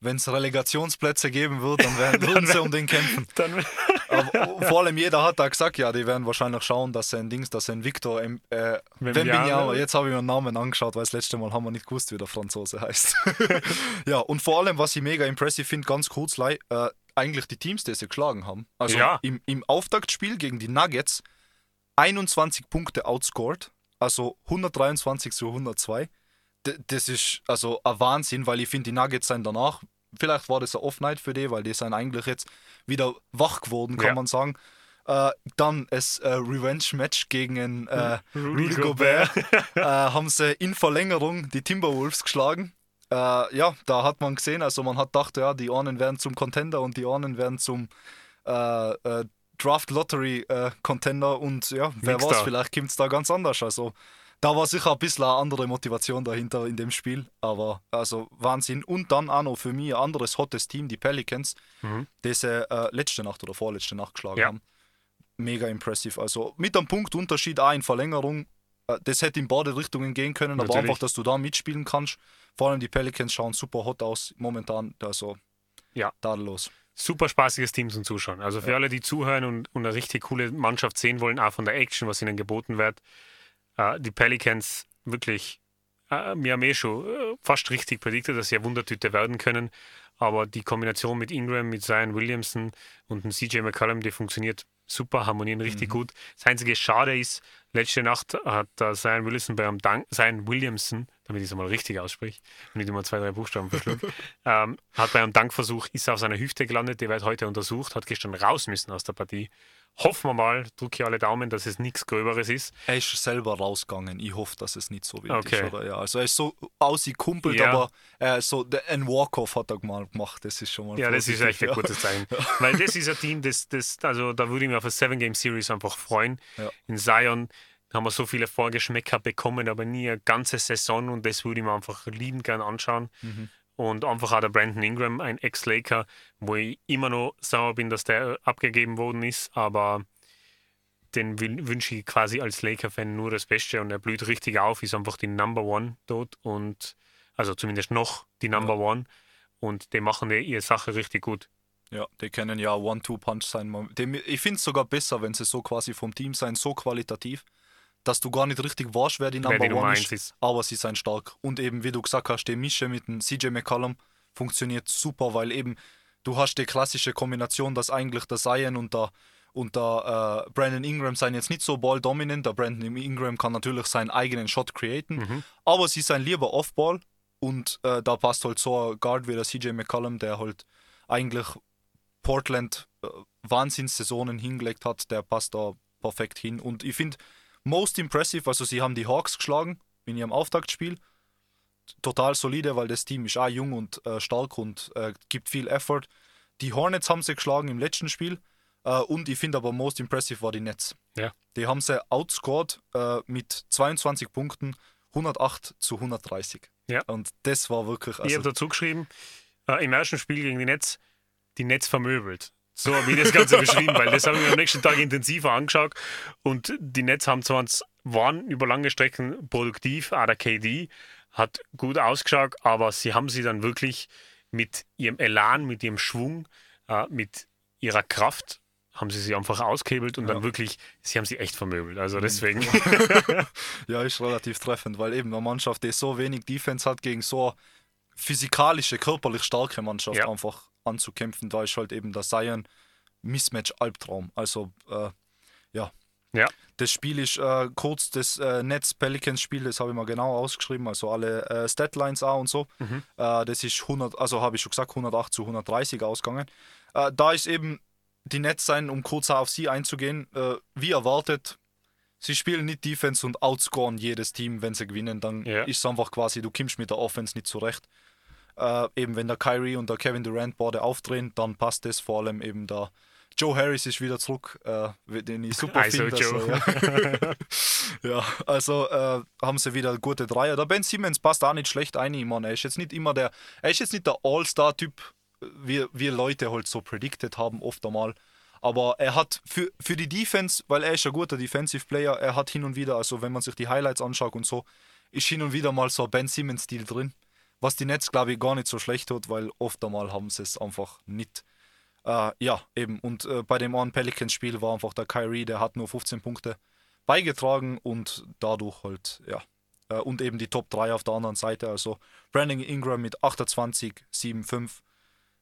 wenn es Relegationsplätze geben wird, dann werden, [LAUGHS] würden sie um den kämpfen. [LAUGHS] Dann, [LAUGHS] vor allem jeder hat da gesagt, ja, die werden wahrscheinlich schauen, dass sein Dings, dass sein Victor äh. Wembanyama, jetzt habe ich mir den Namen angeschaut, weil das letzte Mal haben wir nicht gewusst, wie der Franzose heißt. ja, und vor allem, was ich mega impressive finde, ganz kurz, äh, eigentlich die Teams, die sie geschlagen haben. Also Ja. im, im Auftaktspiel gegen die Nuggets 21 Punkte outscored, also 123 zu 102. Das ist also ein Wahnsinn, weil ich finde, die Nuggets sind danach, vielleicht war das ein Off-Night für die, weil die sind eigentlich jetzt wieder wach geworden, kann Ja. man sagen. Äh, dann das äh, Revenge-Match gegen einen, äh, Rudy Rudy Gobert [LAUGHS] äh, haben sie in Verlängerung die Timberwolves geschlagen. Äh, ja, da hat man gesehen, also man hat gedacht, ja, die einen werden zum Contender und die anderen werden zum Draft Lottery Contender und ja, wer Nix weiß, da. vielleicht kommt es da ganz anders. Also da war sicher ein bisschen eine andere Motivation dahinter in dem Spiel, aber also Wahnsinn. Und dann auch noch für mich ein anderes hottes Team, die Pelicans, Mhm. die sie äh, letzte Nacht oder vorletzte Nacht geschlagen Ja. haben. Mega impressive. Also mit einem Punktunterschied auch in Verlängerung. Äh, Das hätte in beide Richtungen gehen können, aber Natürlich. einfach, dass du da mitspielen kannst. Vor allem die Pelicans schauen super hot aus momentan. Also Ja. tadellos. super spaßiges Team zum Zuschauen. Also für alle, die zuhören und, und eine richtig coole Mannschaft sehen wollen, auch von der Action, was ihnen geboten wird, äh, die Pelicans wirklich, äh, wir haben eh schon äh, fast richtig prediktet, dass sie eine Wundertüte werden können. Aber die Kombination mit Ingram, mit Zion Williamson und dem CJ McCollum, die funktioniert super, harmonieren richtig gut. Das einzige Schade ist, letzte Nacht hat äh, Zion Williamson bei einem Dank, Zion Williamson, damit ich es mal richtig ausspreche und nicht immer zwei, drei Buchstaben verschluckt, [LAUGHS] ähm, hat bei einem Dankversuch, ist auf seiner Hüfte gelandet, die wird heute untersucht, hat gestern raus müssen aus der Partie. Hoffen wir mal, drücke ich alle Daumen, dass es nichts Gröberes ist. Er ist selber rausgegangen. Ich hoffe, dass es nicht so wild Okay. ist. Oder? Ja, also er ist so ausgekumpelt, Ja. aber äh, so ein Walk-Off hat er mal gemacht. Das ist schon mal Ja, das ist echt ein ja. gutes Zeichen. [LAUGHS] Weil das ist ein Team, das, das, also da würde ich mich auf eine Seven-Game-Series einfach freuen. Ja. In Zion haben wir so viele Vorgeschmäcker bekommen, aber nie eine ganze Saison und das würde ich mir einfach liebend gern anschauen. Mhm. Und einfach auch der Brandon Ingram, ein Ex-Laker, wo ich immer noch sauer bin, dass der abgegeben worden ist, aber den wün- wünsche ich quasi als Laker-Fan nur das Beste. Und er blüht richtig auf, ist einfach die Number One dort. Und also zumindest noch die Number One. Und die machen die ihre Sache richtig gut. Ja, die können ja One-Two-Punch sein. Ich finde es sogar besser, wenn sie so quasi vom Team sein, so qualitativ, dass du gar nicht richtig weißt, wer die Wer Number die Nummer One ist, ist. aber sie sind stark. Und eben, wie du gesagt hast, die Mische mit dem CJ McCollum funktioniert super, weil eben du hast die klassische Kombination, dass eigentlich der Zion und der, und der äh, Brandon Ingram sind jetzt nicht so ball-dominant. Der Brandon Ingram kann natürlich seinen eigenen Shot createn, Mhm. aber sie sind lieber Off-Ball und äh, da passt halt so ein Guard wie der CJ McCollum, der halt eigentlich Portland äh, Wahnsinnssaisonen hingelegt hat, der passt da perfekt hin. Und ich finde, most impressive, also sie haben die Hawks geschlagen in ihrem Auftaktspiel. Total solide, weil das Team ist auch jung und äh, stark und äh, gibt viel Effort. Die Hornets haben sie geschlagen im letzten Spiel. Äh, und ich finde aber most impressive war die Nets. Ja. Die haben sie outscored äh, mit 22 Punkten, 108 zu 130. Ja. Und das war wirklich. ich Also, habe dazu geschrieben, äh, im ersten Spiel gegen die Netz, die Netz vermöbelt. So habe ich das Ganze [LAUGHS] beschrieben, weil das habe ich mir am nächsten Tag intensiver angeschaut. Und die Netz haben zwar waren über lange Strecken produktiv, auch der KD hat gut ausgeschaut, aber sie haben sie dann wirklich mit ihrem Elan, mit ihrem Schwung, äh, mit ihrer Kraft haben sie sie einfach ausgehebelt und Ja. dann wirklich, sie haben sie echt vermöbelt. Also deswegen, [LAUGHS] ja, ist relativ treffend, weil eben eine Mannschaft, die so wenig Defense hat, gegen so physikalische, körperlich starke Mannschaft Ja. einfach anzukämpfen, da ist halt eben der Zion Mismatch Albtraum. Also, äh, ja. Ja. Das Spiel ist äh, kurz das äh, Netz Pelicans Spiel, das habe ich mal genau ausgeschrieben, also alle äh, Statlines auch und so. Mhm. Äh, das ist 100, also habe ich schon gesagt, 108 zu 130 ausgegangen. Äh, da ist eben die Netz sein, um kurz auf sie einzugehen, äh, wie erwartet. Sie spielen nicht Defense und outscoren jedes Team, wenn sie gewinnen. Dann Ja. ist es einfach quasi, du kommst mit der Offense nicht zurecht. Äh, eben wenn der Kyrie und der Kevin Durant beide aufdrehen, dann passt das. Vor allem eben der Joe Harris ist wieder zurück, äh, den ich [LAUGHS] super Also, finde. Joe. ja. [LAUGHS] ja, also äh, haben sie wieder gute Dreier. Der Ben Simmons passt auch nicht schlecht ein. Ich meine, er ist jetzt nicht immer der, er ist jetzt nicht der All-Star-Typ, wie, wie Leute halt so predicted haben, oft einmal. Aber er hat für, für die Defense, weil er ist ein guter Defensive Player, er hat hin und wieder, also wenn man sich die Highlights anschaut und so, ist hin und wieder mal so ein Ben Simmons-Stil drin. Was die Nets, glaube ich, gar nicht so schlecht tut, weil oft einmal haben sie es einfach nicht. Äh, ja, eben. Und äh, bei dem einen Pelicans-Spiel war einfach der Kyrie, der hat nur 15 Punkte beigetragen und dadurch halt, ja. Äh, und eben die Top 3 auf der anderen Seite. Also Brandon Ingram mit 28, 7, 5.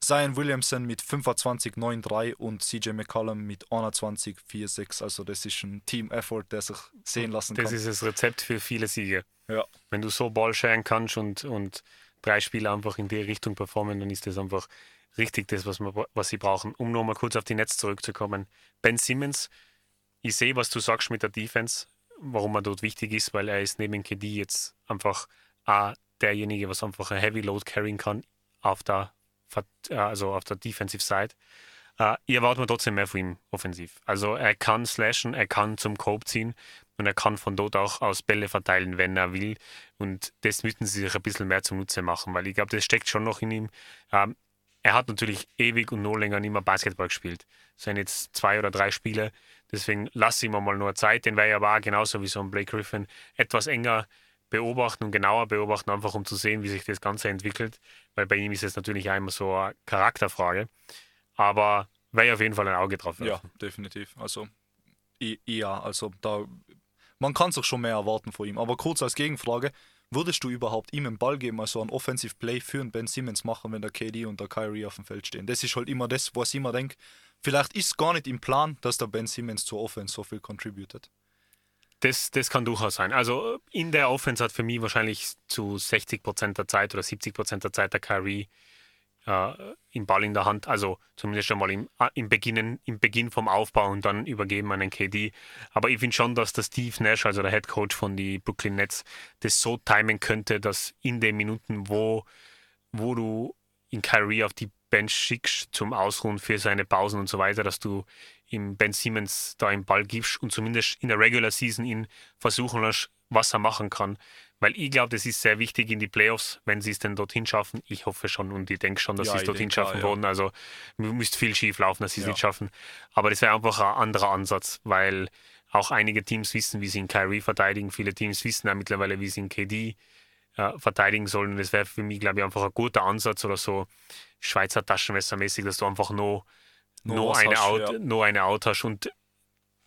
Zion Williamson mit 25, 9, 3 und CJ McCollum mit 21, 4, 6. Also das ist ein Team-Effort, der sich sehen lassen das kann. ist das Rezept für viele Siege. Ja. Wenn du so Ball sharen kannst und, und drei Spieler einfach in die Richtung performen, dann ist das einfach richtig das, was, wir, was sie brauchen. Um nochmal kurz auf die Netz zurückzukommen. Ben Simmons, ich sehe, was du sagst mit der Defense, warum er dort wichtig ist, weil er ist neben KD jetzt einfach auch derjenige, was einfach ein Heavy Load carryen kann auf der, äh, also auf der Defensive Side. Äh, ich erwarte mir trotzdem mehr von ihm offensiv. Also er kann slashen, er kann zum Cope ziehen und er kann von dort auch aus Bälle verteilen, wenn er will. Und das müssten sie sich ein bisschen mehr zunutze machen, weil ich glaube, das steckt schon noch in ihm. Ähm, er hat natürlich ewig und noch länger nicht mehr Basketball gespielt. Es sind jetzt zwei oder drei Spiele. Deswegen lasse ich ihm mal nur Zeit. Den werde ich aber auch genauso wie so ein Blake Griffin etwas enger beobachten und genauer beobachten, einfach um zu sehen, wie sich das Ganze entwickelt. Weil bei ihm ist es natürlich auch immer so eine Charakterfrage. Aber werde ich auf jeden Fall ein Auge drauf Ja, werfen. definitiv. Also, ja, also da, man kann sich schon mehr erwarten von ihm. Aber kurz als Gegenfrage, würdest du überhaupt ihm einen Ball geben, also ein Offensive Play für einen Ben Simmons machen, wenn der KD und der Kyrie auf dem Feld stehen? Das ist halt immer das, was ich immer denke. Vielleicht ist gar nicht im Plan, dass der Ben Simmons zur Offense so viel contributed. Das, das kann durchaus sein. Also in der Offense hat für mich wahrscheinlich zu 60% der Zeit oder 70% der Zeit der Kyrie äh, im Ball in der Hand. Also zumindest schon mal im, äh, im, Beginn, im Beginn vom Aufbau und dann übergeben an den KD. Aber ich finde schon, dass der Steve Nash, also der Head Coach von die Brooklyn Nets, das so timen könnte, dass in den Minuten, wo, wo du in Kyrie auf die Bench schickst zum Ausruhen für seine Pausen und so weiter, dass du ihm Ben Simmons da im Ball gibst und zumindest in der Regular Season ihn versuchen lässt, was er machen kann. Weil ich glaube, das ist sehr wichtig in die Playoffs, wenn sie es denn dorthin schaffen. Ich hoffe schon und ich denke schon, dass Ja, sie es dorthin schaffen ja. würden. Also müsste viel schief laufen, dass sie es Ja. nicht schaffen. Aber das wäre einfach ein anderer Ansatz, weil auch einige Teams wissen, wie sie in Kyrie verteidigen. Viele Teams wissen ja mittlerweile, wie sie in KD äh, verteidigen sollen. Und das wäre für mich, glaube ich, einfach ein guter Ansatz oder so Schweizer Taschenmessermäßig, dass du einfach nur, Nur nur, eine, hast, Out, nur eine Out hast. Und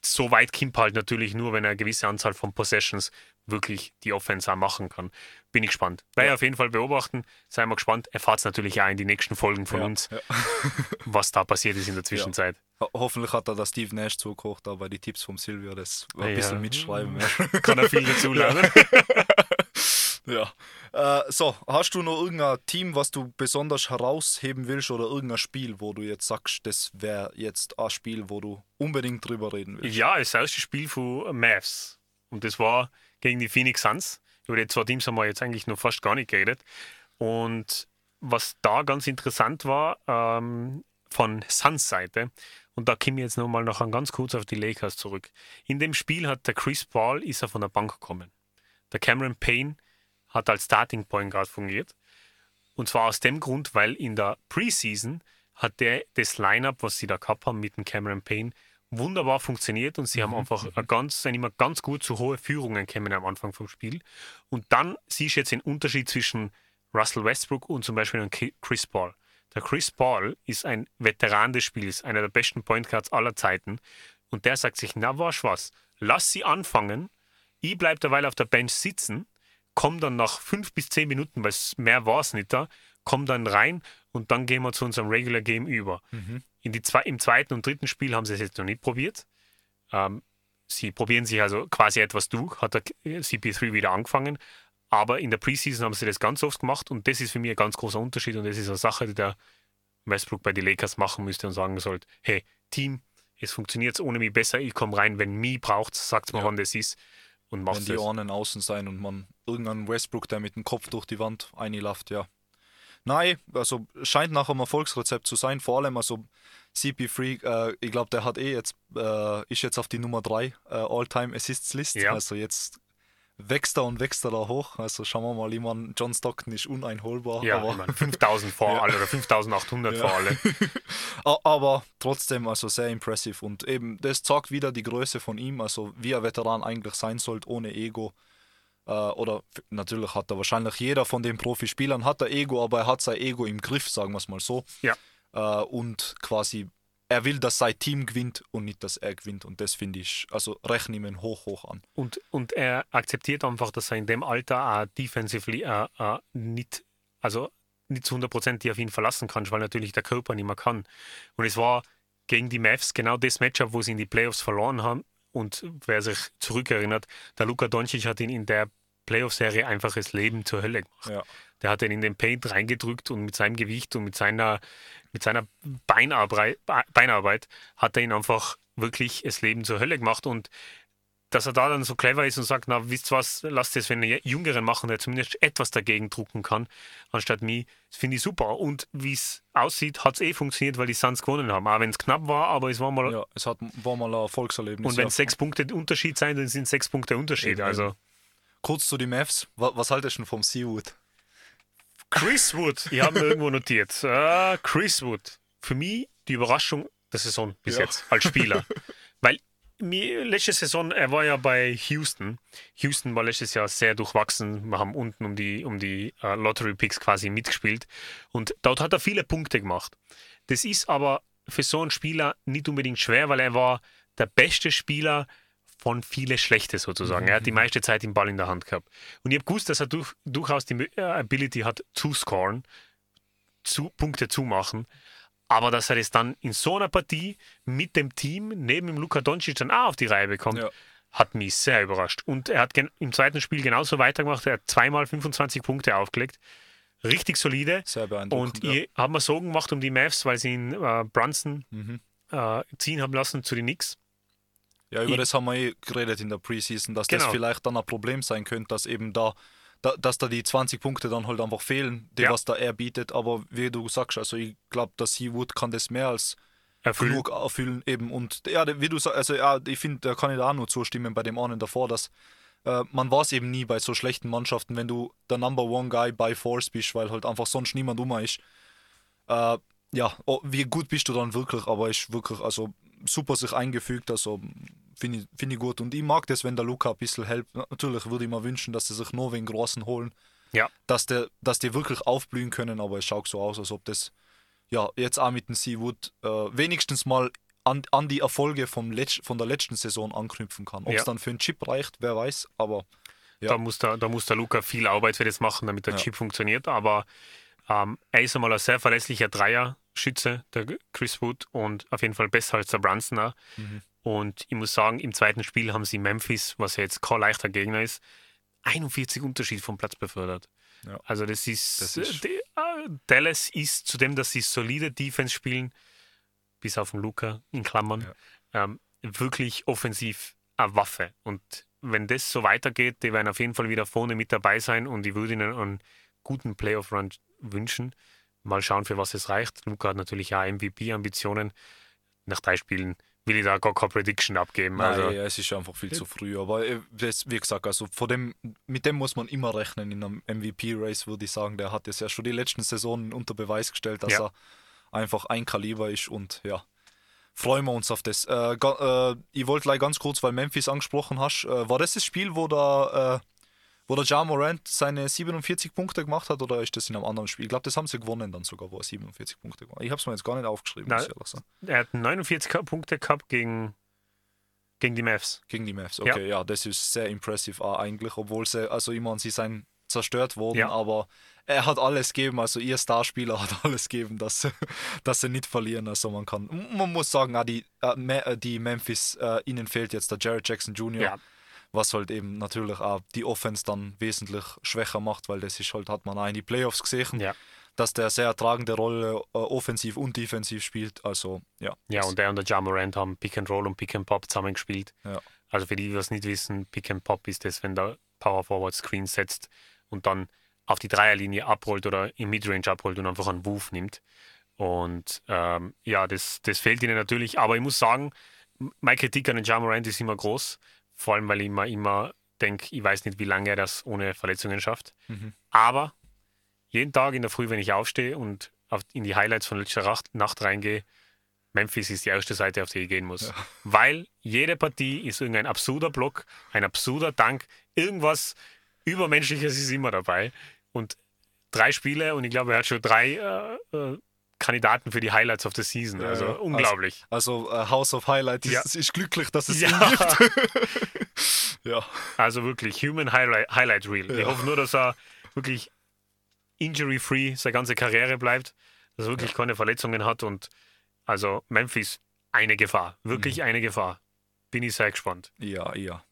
so weit kommt halt natürlich nur, wenn er eine gewisse Anzahl von Possessions wirklich die Offense auch machen kann. Bin ich gespannt. Werde Ja. auf jeden Fall beobachten. Sei mal gespannt. Erfahrt es natürlich auch in die nächsten Folgen von ja, uns, Ja. [LAUGHS] was da passiert ist in der Zwischenzeit. Ho hoffentlich hat er der Steve Nash zugekocht, aber die Tipps vom Silvio, das war ein bisschen mitschreiben. [LAUGHS] Kann er viel dazu lernen. [LAUGHS] Ja. Äh, so, hast du noch irgendein Team, was du besonders herausheben willst oder irgendein Spiel, wo du jetzt sagst, das wäre jetzt ein Spiel, wo du unbedingt drüber reden willst? Ja, das erste Spiel von Mavs. Und das war gegen die Phoenix Suns. Über die zwei Teams haben wir jetzt eigentlich noch fast gar nicht geredet. Und was da ganz interessant war, ähm, von Suns Seite, und da komme ich jetzt nochmal noch ganz kurz auf die Lakers zurück. In dem Spiel hat der Chris Paul ist er von der Bank gekommen. Der Cameron Payne hat als Starting Point Guard fungiert. Und zwar aus dem Grund, weil in der Preseason hat der das Lineup, was sie da gehabt haben mit dem Cameron Payne, wunderbar funktioniert und sie haben mhm. einfach ganz, sind immer ganz gut zu hohe Führungen gekommen am Anfang vom Spiel. Und dann siehst du jetzt den Unterschied zwischen Russell Westbrook und zum Beispiel Chris Paul. Der Chris Paul ist ein Veteran des Spiels, einer der besten Point Guards aller Zeiten. Und der sagt sich, na was was, lass sie anfangen, ich bleibe derweil auf der Bench sitzen, komme dann nach fünf bis zehn Minuten, weil mehr war es nicht da, komme dann rein und dann gehen wir zu unserem Regular Game über. Mhm. In die zwei, Im zweiten und dritten Spiel haben sie es jetzt noch nicht probiert. Ähm, sie probieren sich also quasi etwas durch, hat der CP3 wieder angefangen, aber in der Preseason haben sie das ganz oft gemacht und das ist für mich ein ganz großer Unterschied und das ist eine Sache, die der Westbrook bei den Lakers machen müsste und sagen sollte, hey, Team, es funktioniert ohne mich besser, ich komme rein, wenn mich braucht, sagt mal, ja. wann das ist und macht Wenn die Ohren außen sein und man irgendeinen Westbrook, der mit dem Kopf durch die Wand einläuft, ja. Nein, also scheint nach einem Erfolgsrezept zu sein, vor allem also CP3, äh, ich glaube, der hat eh jetzt, äh, ist jetzt auf die Nummer 3 äh, All-Time Assists List, ja. also jetzt wächst er und wächst er da hoch. Also schauen wir mal, ich meine, John Stockton ist uneinholbar. Ja, aber, ich mein, 5000 vor [LAUGHS] ja. alle oder 5800 ja. vor alle. [LAUGHS] aber trotzdem, also sehr impressive und eben, das zeigt wieder die Größe von ihm, also wie ein Veteran eigentlich sein sollte, ohne Ego. Äh, oder natürlich hat er wahrscheinlich jeder von den Profispielern hat er Ego, aber er hat sein Ego im Griff, sagen wir es mal so. Ja. Äh, und quasi er will, dass sein Team gewinnt und nicht, dass er gewinnt. Und das finde ich, also rechne ihm hoch, hoch an. Und, und er akzeptiert einfach, dass er in dem Alter uh, defensively uh, uh, nicht, also nicht zu 100 Prozent auf ihn verlassen kann, weil natürlich der Körper nicht mehr kann. Und es war gegen die Mavs genau das Matchup, wo sie in die Playoffs verloren haben. Und wer sich zurückerinnert, der Luka Doncic hat ihn in der Playoff-Serie einfach das Leben zur Hölle gemacht. Ja. Der hat ihn in den Paint reingedrückt und mit seinem Gewicht und mit seiner, mit seiner Beinarbeit, Beinarbeit hat er ihn einfach wirklich das Leben zur Hölle gemacht. Und dass er da dann so clever ist und sagt, na, wisst was, lasst es für einen Jüngeren machen, der zumindest etwas dagegen drucken kann, anstatt mich, das finde ich super. Und wie es aussieht, hat es eh funktioniert, weil die Suns gewonnen haben. Auch wenn es knapp war, aber es war mal... Ja, es hat, war mal ein Erfolgserlebnis. Und wenn ja. sechs Punkte Unterschied sein, dann sind sechs Punkte Unterschied. Eben. Also Kurz zu den Mavs. Was, was haltest du vom Seawood? Chris Wood, ich habe mir irgendwo notiert. Uh, Chris Wood, für mich die Überraschung der Saison bis ja. jetzt als Spieler. [LAUGHS] Weil mir, letzte Saison, er war ja bei Houston. Houston war letztes Jahr sehr durchwachsen. Wir haben unten um die, um die uh, Lottery Picks quasi mitgespielt. Und dort hat er viele Punkte gemacht. Das ist aber für so einen Spieler nicht unbedingt schwer, weil er war der beste Spieler von viele Schlechte sozusagen. Mhm. Er hat die meiste Zeit den Ball in der Hand gehabt. Und ich habe gewusst, dass er durch, durchaus die äh, Ability hat, zu scoren, zu, Punkte zu machen. Aber dass er das dann in so einer Partie mit dem Team neben dem Luka Doncic dann auch auf die Reihe bekommt, ja. hat mich sehr überrascht. Und er hat im zweiten Spiel genauso weitergemacht. Er hat zweimal 25 Punkte aufgelegt. Richtig solide. Sehr beeindruckend. Und ja. ich habe mir Sorgen gemacht um die Mavs, weil sie ihn äh, Brunson mhm. äh, ziehen haben lassen zu den Knicks. Ja, über ich, das haben wir eh geredet in der Preseason, dass genau. das vielleicht dann ein Problem sein könnte, dass eben da, da, dass da die 20 Punkte dann halt einfach fehlen, die ja. was da er bietet. Aber wie du sagst, also ich glaube, dass Seawood kann das mehr als erfüllen. genug erfüllen eben. Und ja, wie du sagst, also ja, ich finde, da kann ich da auch nur zustimmen bei dem einen davor, dass äh, man war es eben nie bei so schlechten Mannschaften, wenn du der Number One Guy by Force bist, weil halt einfach sonst niemand um ist. Äh, ja, oh, wie gut bist du dann wirklich, aber ist wirklich, also super sich eingefügt, also finde ich, find ich gut. Und ich mag das, wenn der Luca ein bisschen hilft. Natürlich würde ich mir wünschen, dass sie sich nur wegen Großen holen. Ja. Dass, der, dass die wirklich aufblühen können, aber es schaut so aus, als ob das ja jetzt auch mit dem Seawood äh, wenigstens mal an, an die Erfolge vom Letz-, von der letzten Saison anknüpfen kann. Ob es ja. dann für einen Chip reicht, wer weiß, aber ja. Da muss der, da muss der Luca viel Arbeit für das machen, damit der ja. Chip funktioniert. Aber ähm, er ist einmal ein sehr verlässlicher Dreier-Schütze, der Chris Wood, und auf jeden Fall besser als der Brunson. Mhm. Und ich muss sagen, im zweiten Spiel haben sie Memphis, was ja jetzt kein leichter Gegner ist, 41 Unterschied vom Platz befördert. Ja. Also das ist, Das ist- äh, die, äh, Dallas ist zudem, dass sie solide Defense spielen, bis auf den Luca in Klammern, ähm, wirklich offensiv eine Waffe. Und wenn das so weitergeht, die werden auf jeden Fall wieder vorne mit dabei sein und ich würde ihnen einen guten Playoff-Run wünschen. Mal schauen, für was es reicht. Luca hat natürlich auch MVP-Ambitionen. Nach drei Spielen will ich da gar keine Prediction abgeben. Nein, also, ja, es ist einfach viel zu früh. Aber äh, das, wie gesagt, also vor dem, mit dem muss man immer rechnen in einem MVP-Race, würde ich sagen. Der hat es ja schon die letzten Saisonen unter Beweis gestellt, dass Ja. er einfach ein Kaliber ist und ja. Freuen wir uns auf das. Äh, äh, ich wollte gleich ganz kurz, weil Memphis angesprochen hast, äh, war das das Spiel, wo der, wo der Ja Morant seine 47 Punkte gemacht hat oder ist das in einem anderen Spiel? Ich glaube, das haben sie gewonnen dann sogar, wo er 47 Punkte gemacht hat. Ich habe es mir jetzt gar nicht aufgeschrieben, sagen. er hat 49 Punkte gehabt gegen, gegen die Mavs. Gegen die Mavs, okay, ja, das ist sehr impressive auch eigentlich, obwohl sie, also meine, sie sind zerstört worden, Ja. aber er hat alles gegeben, also ihr Starspieler [LAUGHS] hat alles gegeben, dass, sie- dass sie nicht verlieren, also man kann, man muss sagen, auch die, äh, äh, die Memphis, äh, ihnen fehlt jetzt der Jared Jackson Jr., Ja. Was halt eben natürlich auch die Offense dann wesentlich schwächer macht, weil das ist halt, hat man auch in die Playoffs gesehen, Ja. dass der sehr tragende Rolle äh, offensiv und defensiv spielt, also ja. Ja, und er und der Ja Morant haben Pick and Roll und Pick and Pop zusammengespielt. Ja. Also für die, die das nicht wissen, Pick and Pop ist das, wenn der Power Forward Screen setzt und dann auf die Dreierlinie abrollt oder im Midrange abrollt und einfach einen Wurf nimmt. Und ähm, ja, das, das fehlt ihnen natürlich. Aber ich muss sagen, meine Kritik an den Ja Morant ist immer groß. Vor allem, weil ich immer, immer denke, ich weiß nicht, wie lange er das ohne Verletzungen schafft. Mhm. Aber jeden Tag in der Früh, wenn ich aufstehe und auf, in die Highlights von letzter Nacht, reingehe, Memphis ist die erste Seite, auf die ich gehen muss. [LAUGHS] Weil jede Partie ist irgendein absurder Block, ein absurder Dank, irgendwas Übermenschliches ist immer dabei. Und drei Spiele und ich glaube, er hat schon drei äh, äh, Kandidaten für die Highlights of the Season. Also ja. unglaublich. Also äh, House of Highlight ist, Ja. ist glücklich, dass es Ja. ihn gibt. [LAUGHS] [LAUGHS] ja. Also wirklich, Human Highlight, Highlight Reel. Ich Ja. hoffe nur, dass er wirklich injury-free seine ganze Karriere bleibt, dass er wirklich keine Verletzungen hat und also Memphis eine Gefahr, wirklich Mhm. eine Gefahr. Bin ich sehr gespannt. Ja, ja.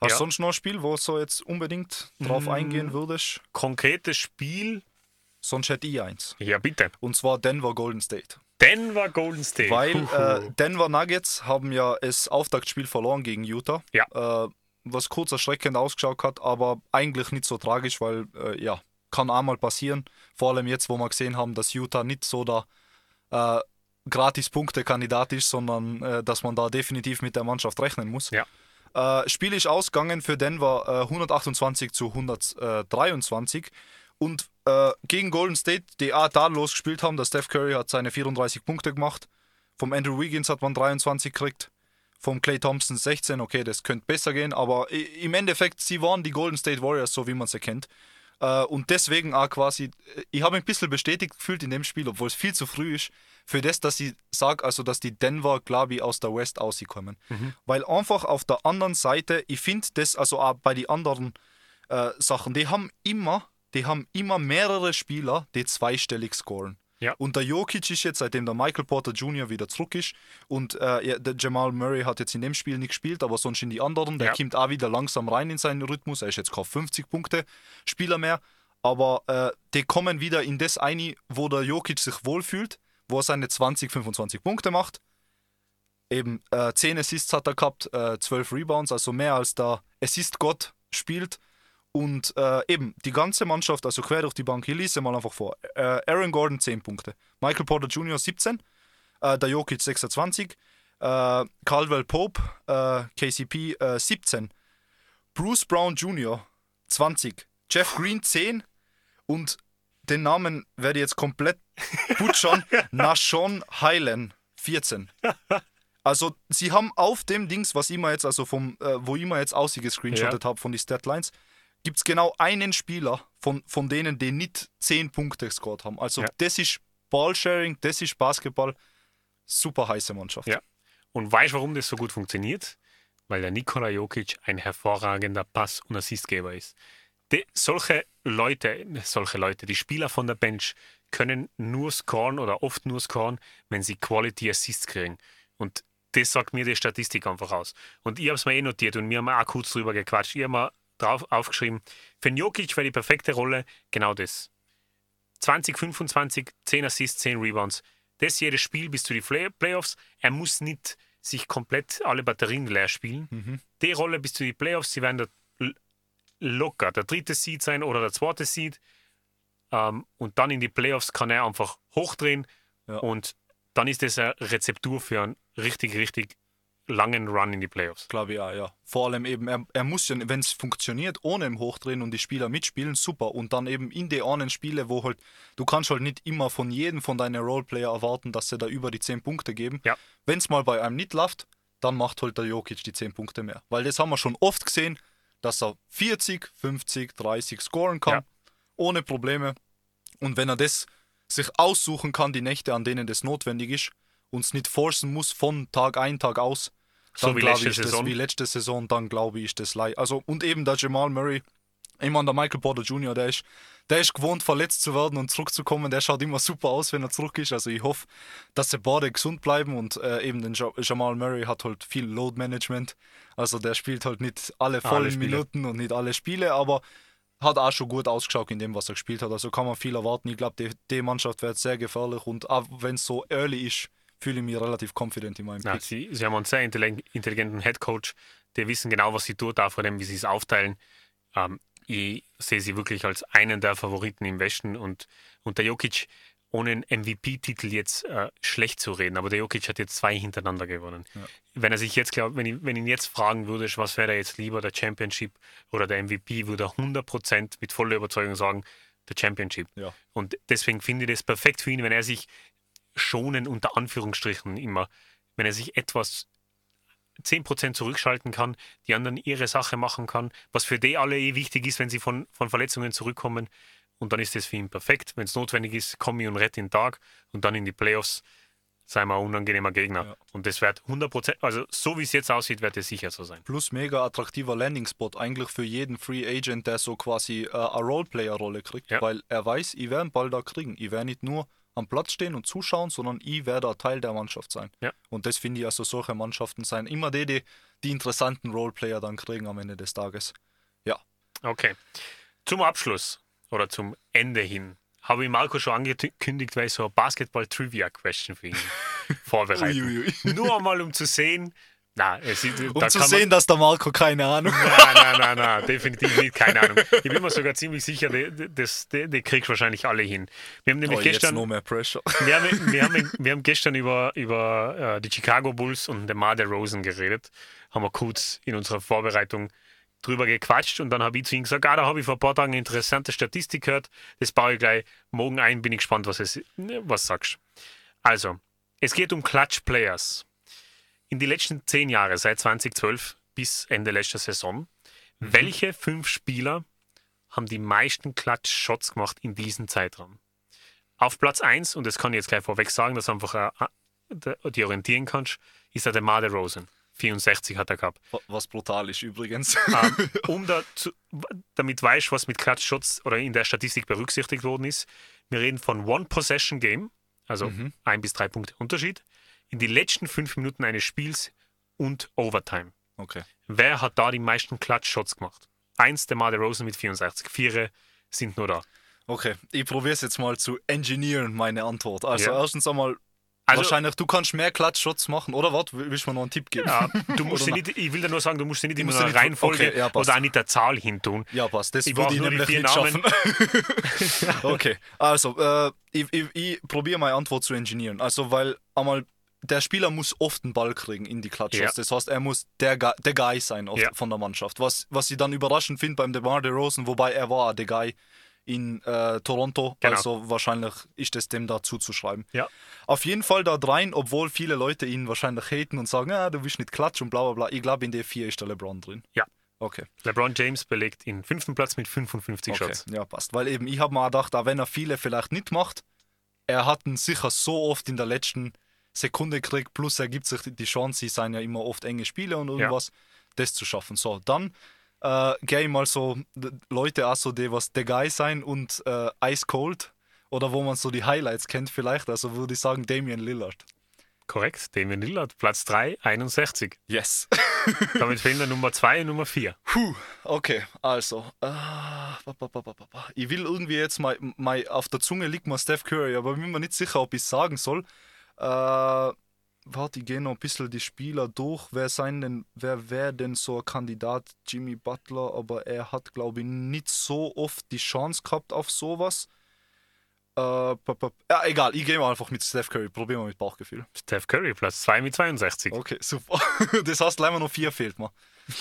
Hast du sonst noch ein Spiel, wo du so jetzt unbedingt drauf Mm. eingehen würdest? Konkretes Spiel, Sonst hätte ich eins. ja bitte. Und zwar Denver Golden State. Denver Golden State. Weil äh, Denver Nuggets haben ja das Auftaktspiel verloren gegen Utah. Ja. Äh, was kurz erschreckend ausgeschaut hat, aber eigentlich nicht so tragisch, weil äh, ja, kann einmal passieren. Vor allem jetzt, wo wir gesehen haben, dass Utah nicht so der äh, Gratis-Punkte-Kandidat ist, sondern äh, dass man da definitiv mit der Mannschaft rechnen muss. Ja. Äh, Spiel ist ausgegangen für Denver äh, 128 zu 123 und äh, gegen Golden State, die auch tadellos gespielt haben, der Steph Curry hat seine 34 Punkte gemacht, vom Andrew Wiggins hat man 23 gekriegt, vom Clay Thompson 16, okay, das könnte besser gehen, aber im Endeffekt, sie waren die Golden State Warriors, so wie man sie kennt. Äh, und deswegen auch quasi, äh, ich habe mich ein bisschen bestätigt gefühlt in dem Spiel, obwohl es viel zu früh ist, für das, dass ich sage, also dass die Denver, glaube ich, aus der West auskommen. Weil einfach auf der anderen Seite, ich finde das, also auch bei den anderen äh, Sachen, die haben immer, die haben immer mehrere Spieler, die zweistellig scoren. Ja. Und der Jokic ist jetzt, seitdem der Michael Porter Jr. wieder zurück ist und äh, der Jamal Murray hat jetzt in dem Spiel nicht gespielt, aber sonst in die anderen, der Ja. kommt auch wieder langsam rein in seinen Rhythmus. Er ist jetzt kein 50 Punkte Spieler mehr, aber äh, die kommen wieder in das ein, wo der Jokic sich wohlfühlt, wo er seine 20, 25 Punkte macht. Eben äh, 10 Assists hat er gehabt, äh, 12 Rebounds, also mehr als der Assist-Gott spielt. Und äh, eben die ganze Mannschaft, also quer durch die Bank, hier lese mal einfach vor. Äh, Aaron Gordon 10 Punkte, Michael Porter Jr. 17, äh, der Jokic 26, äh, Caldwell Pope, äh, KCP äh, 17, Bruce Brown Jr. 20, Jeff Green 10 und den Namen werde ich jetzt komplett [LAUGHS] butchern, Nashon Highland 14. Also sie haben auf dem Dings, was ich mir jetzt, also vom, äh, wo ich mir jetzt ausgescreenshottet habe von den Statlines, gibt es genau einen Spieler von, von denen, die nicht 10 Punkte gescored haben. Also Ja. das ist Ballsharing, das ist Basketball. Super heiße Mannschaft. Ja. Und weißt du, warum das so gut funktioniert? Weil der Nikola Jokic ein hervorragender Pass- und Assistgeber ist. Die, solche Leute, solche Leute, die Spieler von der Bench können nur scoren oder oft nur scoren, wenn sie Quality Assists kriegen. Und das sagt mir die Statistik einfach aus. Und ich habe es mir eh notiert und wir haben auch kurz drüber gequatscht. Ich habe mir drauf aufgeschrieben. Für den Jokic wäre die perfekte Rolle genau das. 20, 25, 10 Assists, 10 Rebounds. Das jedes Spiel bis zu die Play Playoffs. Er muss nicht sich komplett alle Batterien leer spielen. Mhm. Die Rolle bis zu die Playoffs, sie werden da locker der dritte Seed sein oder der zweite Seed. Ähm, und dann in die Playoffs kann er einfach hochdrehen Ja. und dann ist das eine Rezeptur für einen richtig, richtig langen Run in die Playoffs. Glaube ich auch, ja. Vor allem eben, er, er muss ja, wenn es funktioniert, ohne im Hochdrehen und die Spieler mitspielen, super. Und dann eben in die anderen Spiele, wo halt, du kannst halt nicht immer von jedem von deinen Roleplayer erwarten, dass sie da über die 10 Punkte geben. Ja. Wenn es mal bei einem nicht läuft, dann macht halt der Jokic die 10 Punkte mehr. Weil das haben wir schon oft gesehen, dass er 40, 50, 30 scoren kann, Ja. ohne Probleme. Und wenn er das sich aussuchen kann, die Nächte, an denen das notwendig ist, und es nicht forcen muss von Tag ein, Tag aus, So dann wie glaube letzte ich, das Saison. wie letzte Saison, dann glaube ich, das leid. Also, und eben der Jamal Murray, ich meine, der Michael Porter Jr., der ist, der ist gewohnt, verletzt zu werden und zurückzukommen. Der schaut immer super aus, wenn er zurück ist. Also, ich hoffe, dass sie beide gesund bleiben und äh, eben den ja Jamal Murray hat halt viel Load Management. Also, der spielt halt nicht alle vollen Spiele. Minuten und nicht alle Spiele, aber hat auch schon gut ausgeschaut in dem, was er gespielt hat. Also kann man viel erwarten. Ich glaube, die, die Mannschaft wird sehr gefährlich und auch wenn es so early ist, fühle ich mich relativ confident in meinem Ja, Pick. sie, sie haben einen sehr intelli- intelligenten Headcoach, die wissen genau, was sie tut, auch vor dem, wie sie es aufteilen. Ähm, ich sehe sie wirklich als einen der Favoriten im Westen und, und der Jokic, ohne einen MVP-Titel jetzt äh, schlecht zu reden, aber der Jokic hat jetzt zwei hintereinander gewonnen. Wenn er sich jetzt, glaub, wenn ich, wenn ihn jetzt fragen würde, was wäre er jetzt lieber, der Championship oder der MVP, würde er 100% mit voller Überzeugung sagen, der Championship. Ja. Und deswegen finde ich das perfekt für ihn, wenn er sich schonen, unter Anführungsstrichen immer, wenn er sich etwas 10% zurückschalten kann, die anderen ihre Sache machen kann, was für die alle eh wichtig ist, wenn sie von, von Verletzungen zurückkommen. Und dann ist das für ihn perfekt. Wenn es notwendig ist, komme ich und rette den Tag und dann in die Playoffs sei mal ein unangenehmer Gegner. Ja. Und das wird 100%, also so wie es jetzt aussieht, wird es sicher so sein. Plus mega attraktiver Landing-Spot eigentlich für jeden Free Agent, der so quasi äh, eine Roleplayer-Rolle kriegt, Ja. weil er weiß, ich werde einen Ball da kriegen. Ich werde nicht nur am Platz stehen und zuschauen, sondern ich werde ein Teil der Mannschaft sein. Ja. Und das finde ich also solche Mannschaften sein immer die, die die interessanten Roleplayer dann kriegen am Ende des Tages. Ja, Okay. Zum Abschluss oder zum Ende hin habe ich Marco schon angekündigt, weil ich so eine Basketball-Trivia-Question für ihn [LAUGHS] vorbereite. Nur einmal, um zu sehen, na, es ist, um zu sehen, dass der Marco keine Ahnung hat. Man, nein, nein, nein, nein, definitiv nicht, keine Ahnung. Ich bin mir sogar ziemlich sicher, das- die, die kriegst wahrscheinlich alle hin. Wir haben nämlich Oh, jetzt gestern, noch mehr Pressure. wir haben, wir haben, wir haben gestern über, über äh, die Chicago Bulls und den Mar Rosen geredet. Haben wir kurz in unserer Vorbereitung drüber gequatscht und dann habe ich zu ihm gesagt, ah, da habe ich vor ein paar Tagen eine interessante Statistik gehört. Das baue ich gleich morgen ein, bin ich gespannt, was es was sagst. Also, es geht um Clutch Players. In die letzten zehn Jahre, seit 2012 bis Ende letzter Saison, welche fünf Spieler haben die meisten Clutch-Shots gemacht in diesem Zeitraum? Auf Platz 1, und das kann ich jetzt gleich vorweg sagen, dass du einfach äh, äh, die orientieren kannst, ist der DeMar DeRozan. 64 hat er gehabt. Was brutal ist übrigens. Ähm, [LAUGHS] um da zu, damit weißt, was mit Clutch-Shots oder in der Statistik berücksichtigt worden ist, wir reden von One-Possession-Game, also ein bis drei Punkte Unterschied, in die letzten fünf Minuten eines Spiels und Overtime. Okay. Wer hat da die meisten Clutch-Shots gemacht? Eins, der Rosen mit 64. Vier sind nur da. Okay, ich probiere es jetzt mal zu engineeren, meine Antwort. Also Ja. erstens einmal, Also- wahrscheinlich, du kannst mehr Klatschshots machen, oder was? Willst du mir noch einen Tipp geben? Ja, du [LAUGHS] musst nicht, ich will dir nur sagen, du musst sie nicht in einer Reihenfolge okay, ja, oder auch nicht der Zahl hin tun. Ja, passt. Das Ich würde ich nämlich nicht Namen. schaffen. [LAUGHS] okay, also, äh, ich, ich, ich probiere meine Antwort zu engineeren. Also, weil einmal, der Spieler muss oft einen Ball kriegen in die Klatsche. Ja. Das heißt, er muss der, Gu- der Guy sein Ja. von der Mannschaft. Was, was ich dann überraschend finde beim DeMar DeRozan, wobei er war der Guy in äh, Toronto. Genau. Also wahrscheinlich ist es dem da zuzuschreiben. Ja. Auf jeden Fall da rein, obwohl viele Leute ihn wahrscheinlich haten und sagen, ah, du bist nicht klatsch und bla bla bla. Ich glaube, in der 4 ist der LeBron drin. Ja. Okay. LeBron James belegt den fünften Platz mit 55 Okay, Shots. ja, passt. Weil eben, ich habe mir auch gedacht, auch wenn er viele vielleicht nicht macht, er hat ihn sicher so oft in der letzten Sekunde gekriegt, plus er gibt sich die Chance, sie seien ja immer oft enge Spiele und irgendwas, das zu schaffen. So, dann äh, gehe ich mal so Leute auch so, die was der Guy sein und äh, Ice Cold oder wo man so die Highlights kennt vielleicht, also würde ich sagen Damian Lillard. Korrekt, Damien Lillard, Platz 3, 61. Yes. [LAUGHS] Damit fehlen dann Nummer 2 und Nummer 4. Puh, okay, also. Äh, ich will irgendwie jetzt mal, mal auf der Zunge liegt mal Steph Curry, aber ich bin mir nicht sicher, ob ich es sagen soll. Äh, warte, ich gehe noch ein bisschen die Spieler durch. Wer sein denn, wer wäre denn so ein Kandidat? Jimmy Butler, aber er hat, glaube ich, nicht so oft die Chance gehabt auf sowas. Äh, ja, egal, ich gehe mal einfach mit Steph Curry. Probieren wir mit Bauchgefühl. Steph Curry, Platz 2 mit 62. Okay, super. [LAUGHS] Das heißt, leider noch 4 fehlt mir.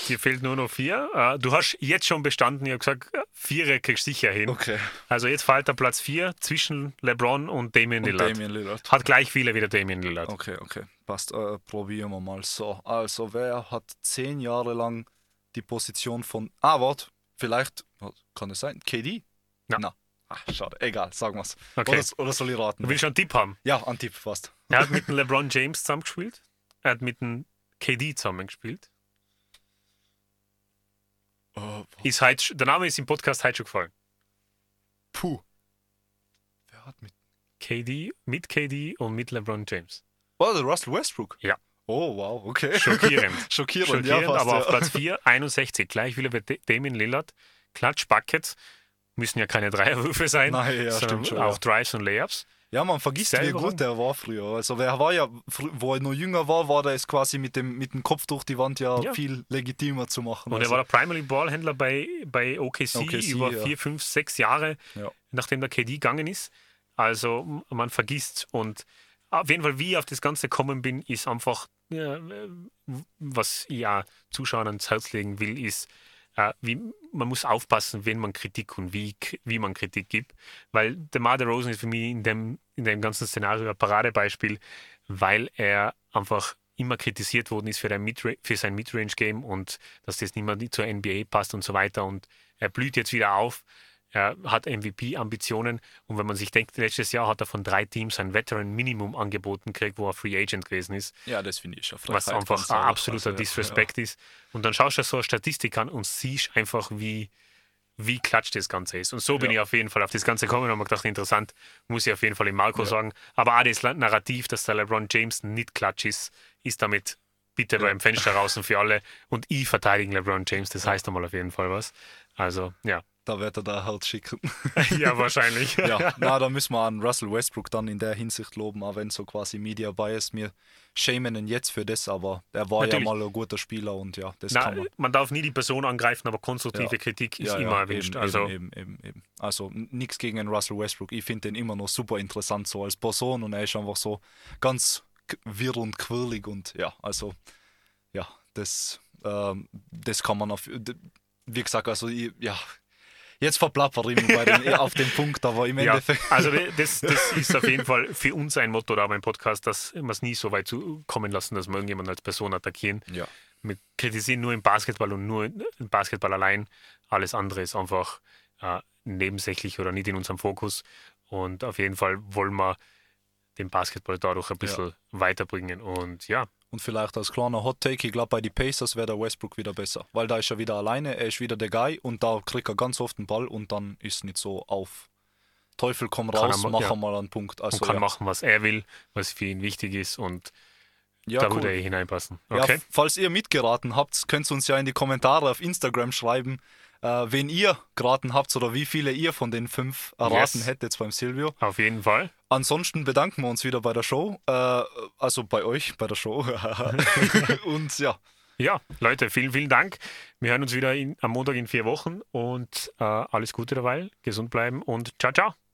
Dir fehlt nur noch 4. Äh, du hast jetzt schon bestanden. Ich habe gesagt, 4 kriegst du sicher hin. Okay. Also jetzt fällt der Platz 4 zwischen LeBron und Damien Und Lillard. Damian Lillard. Hat gleich viele wie der Damien Lillard. Okay, okay. Passt. Äh, probieren wir mal. So, also wer hat 10 Jahre lang die Position von. Ah, warte. Vielleicht. Kann es sein? KD? Ja. Na. Ach, schade. Egal, sagen wir es. Okay. Oder, oder soll ich raten? Du willst schon einen Tipp haben. Ja, ein Tipp fast. Er hat mit dem LeBron James zusammengespielt. Er hat mit dem KD zusammengespielt. Oh, Ist heute, der Name ist im Podcast heute schon gefallen. puh. Wer hat mit. KD, mit KD und mit LeBron James. Oh, der Russell Westbrook? Ja. Oh, wow, okay. Schockierend. Schockierend, [LAUGHS] Schockierend, ja, fast, aber ja. auf Platz 4, 61. [LAUGHS] Gleich wieder bei Da- Damien Lillard. Klatsch, Buckets. Müssen ja keine Dreierwürfe sein. Nein, ja, sondern stimmt schon, Auch ja. Drives und Layups. Ja, man vergisst, wie gut der war früher. Also, wer war ja, wo er noch jünger war, war der es quasi mit dem, mit dem Kopf durch die Wand ja, Ja. viel legitimer zu machen. Und er also, war der Primary Ballhändler bei, bei OKC, OKC, über ja. vier, fünf, sechs Jahre, Ja. nachdem der KD gegangen ist. Also man vergisst. Und auf jeden Fall, wie ich auf das Ganze gekommen bin, ist einfach, was ich ja Zuschauern ans Herz legen will, ist, äh, wie, man muss aufpassen, wenn man Kritik und wie, wie man Kritik gibt. Weil der Mar Rosen ist für mich in dem, in dem ganzen Szenario ein Paradebeispiel, weil er einfach immer kritisiert worden ist für, für sein Midrange-Game und dass das nicht mehr zur NBA passt und so weiter. Und er blüht jetzt wieder auf. Er hat MVP-Ambitionen und wenn man sich denkt, letztes Jahr hat er von drei Teams ein Veteran-Minimum angeboten gekriegt, wo er Free Agent gewesen ist ja, das finde ich schon. was einfach ein absoluter Also, Disrespect ist. Und dann schaust du so eine Statistik an und siehst einfach, wie, wie klatsch das Ganze ist. Und so bin Ja. ich auf jeden Fall auf das Ganze gekommen und habe gedacht, interessant, muss ich auf jeden Fall dem Marco Ja. sagen. Aber auch das Narrativ, dass der LeBron James nicht klatsch ist, ist damit bitte beim Fenster draußen für alle. Und ich verteidige LeBron James, das heißt einmal auf jeden Fall was. Also, ja. Da wird er da halt schicken. [LAUGHS] ja, wahrscheinlich. [LAUGHS] ja, na, da müssen wir an Russell Westbrook dann in der Hinsicht loben, auch wenn so quasi Media Bias mir schämen ihn jetzt für das, aber er war Natürlich. ja mal ein guter Spieler und ja, das Na, kann man. man darf nie die Person angreifen, aber konstruktive Ja. Kritik ist ja, immer ja, erwünscht. Eben, also, eben, eben, eben. Also nichts gegen den Russell Westbrook. Ich finde den immer noch super interessant so als Person und er ist einfach so ganz wirr und quirlig und ja, also ja, das, ähm, das kann man auf, wie gesagt, also ich, ja, jetzt verplappere ich mich dem, [LAUGHS] auf den Punkt, aber im Ja, Endeffekt. also das, das [LAUGHS] ist auf jeden Fall für uns ein Motto da beim Podcast, dass wir es nie so weit zu kommen lassen, dass wir irgendjemanden als Person attackieren. Ja. Wir kritisieren nur im Basketball und nur im Basketball allein. Alles andere ist einfach äh, nebensächlich oder nicht in unserem Fokus. Und auf jeden Fall wollen wir den Basketball dadurch ein bisschen weiterbringen. Und ja, Und vielleicht als kleiner Hot Take, ich glaube, bei den Pacers wäre der Westbrook wieder besser. Weil da ist er wieder alleine, er ist wieder der Guy und da kriegt er ganz oft den Ball und dann ist es nicht so auf Teufel komm raus, ma- mach ja. mal einen Punkt. Also, und kann ja. machen, was er will, was für ihn wichtig ist. Und ja, da cool. würde er hineinpassen. Ja, Okay? f- falls ihr mitgeraten habt, könnt ihr uns ja in die Kommentare auf Instagram schreiben, wen ihr geraten habt oder wie viele ihr von den fünf erraten Yes. hättet beim Silvio. Auf jeden Fall. Ansonsten bedanken wir uns wieder bei der Show, äh, also bei euch bei der Show. [LAUGHS] [LAUGHS] und ja, Ja, Leute, vielen, vielen Dank. Wir hören uns wieder in, am Montag in vier Wochen und äh, alles Gute dabei. Gesund bleiben und ciao, ciao.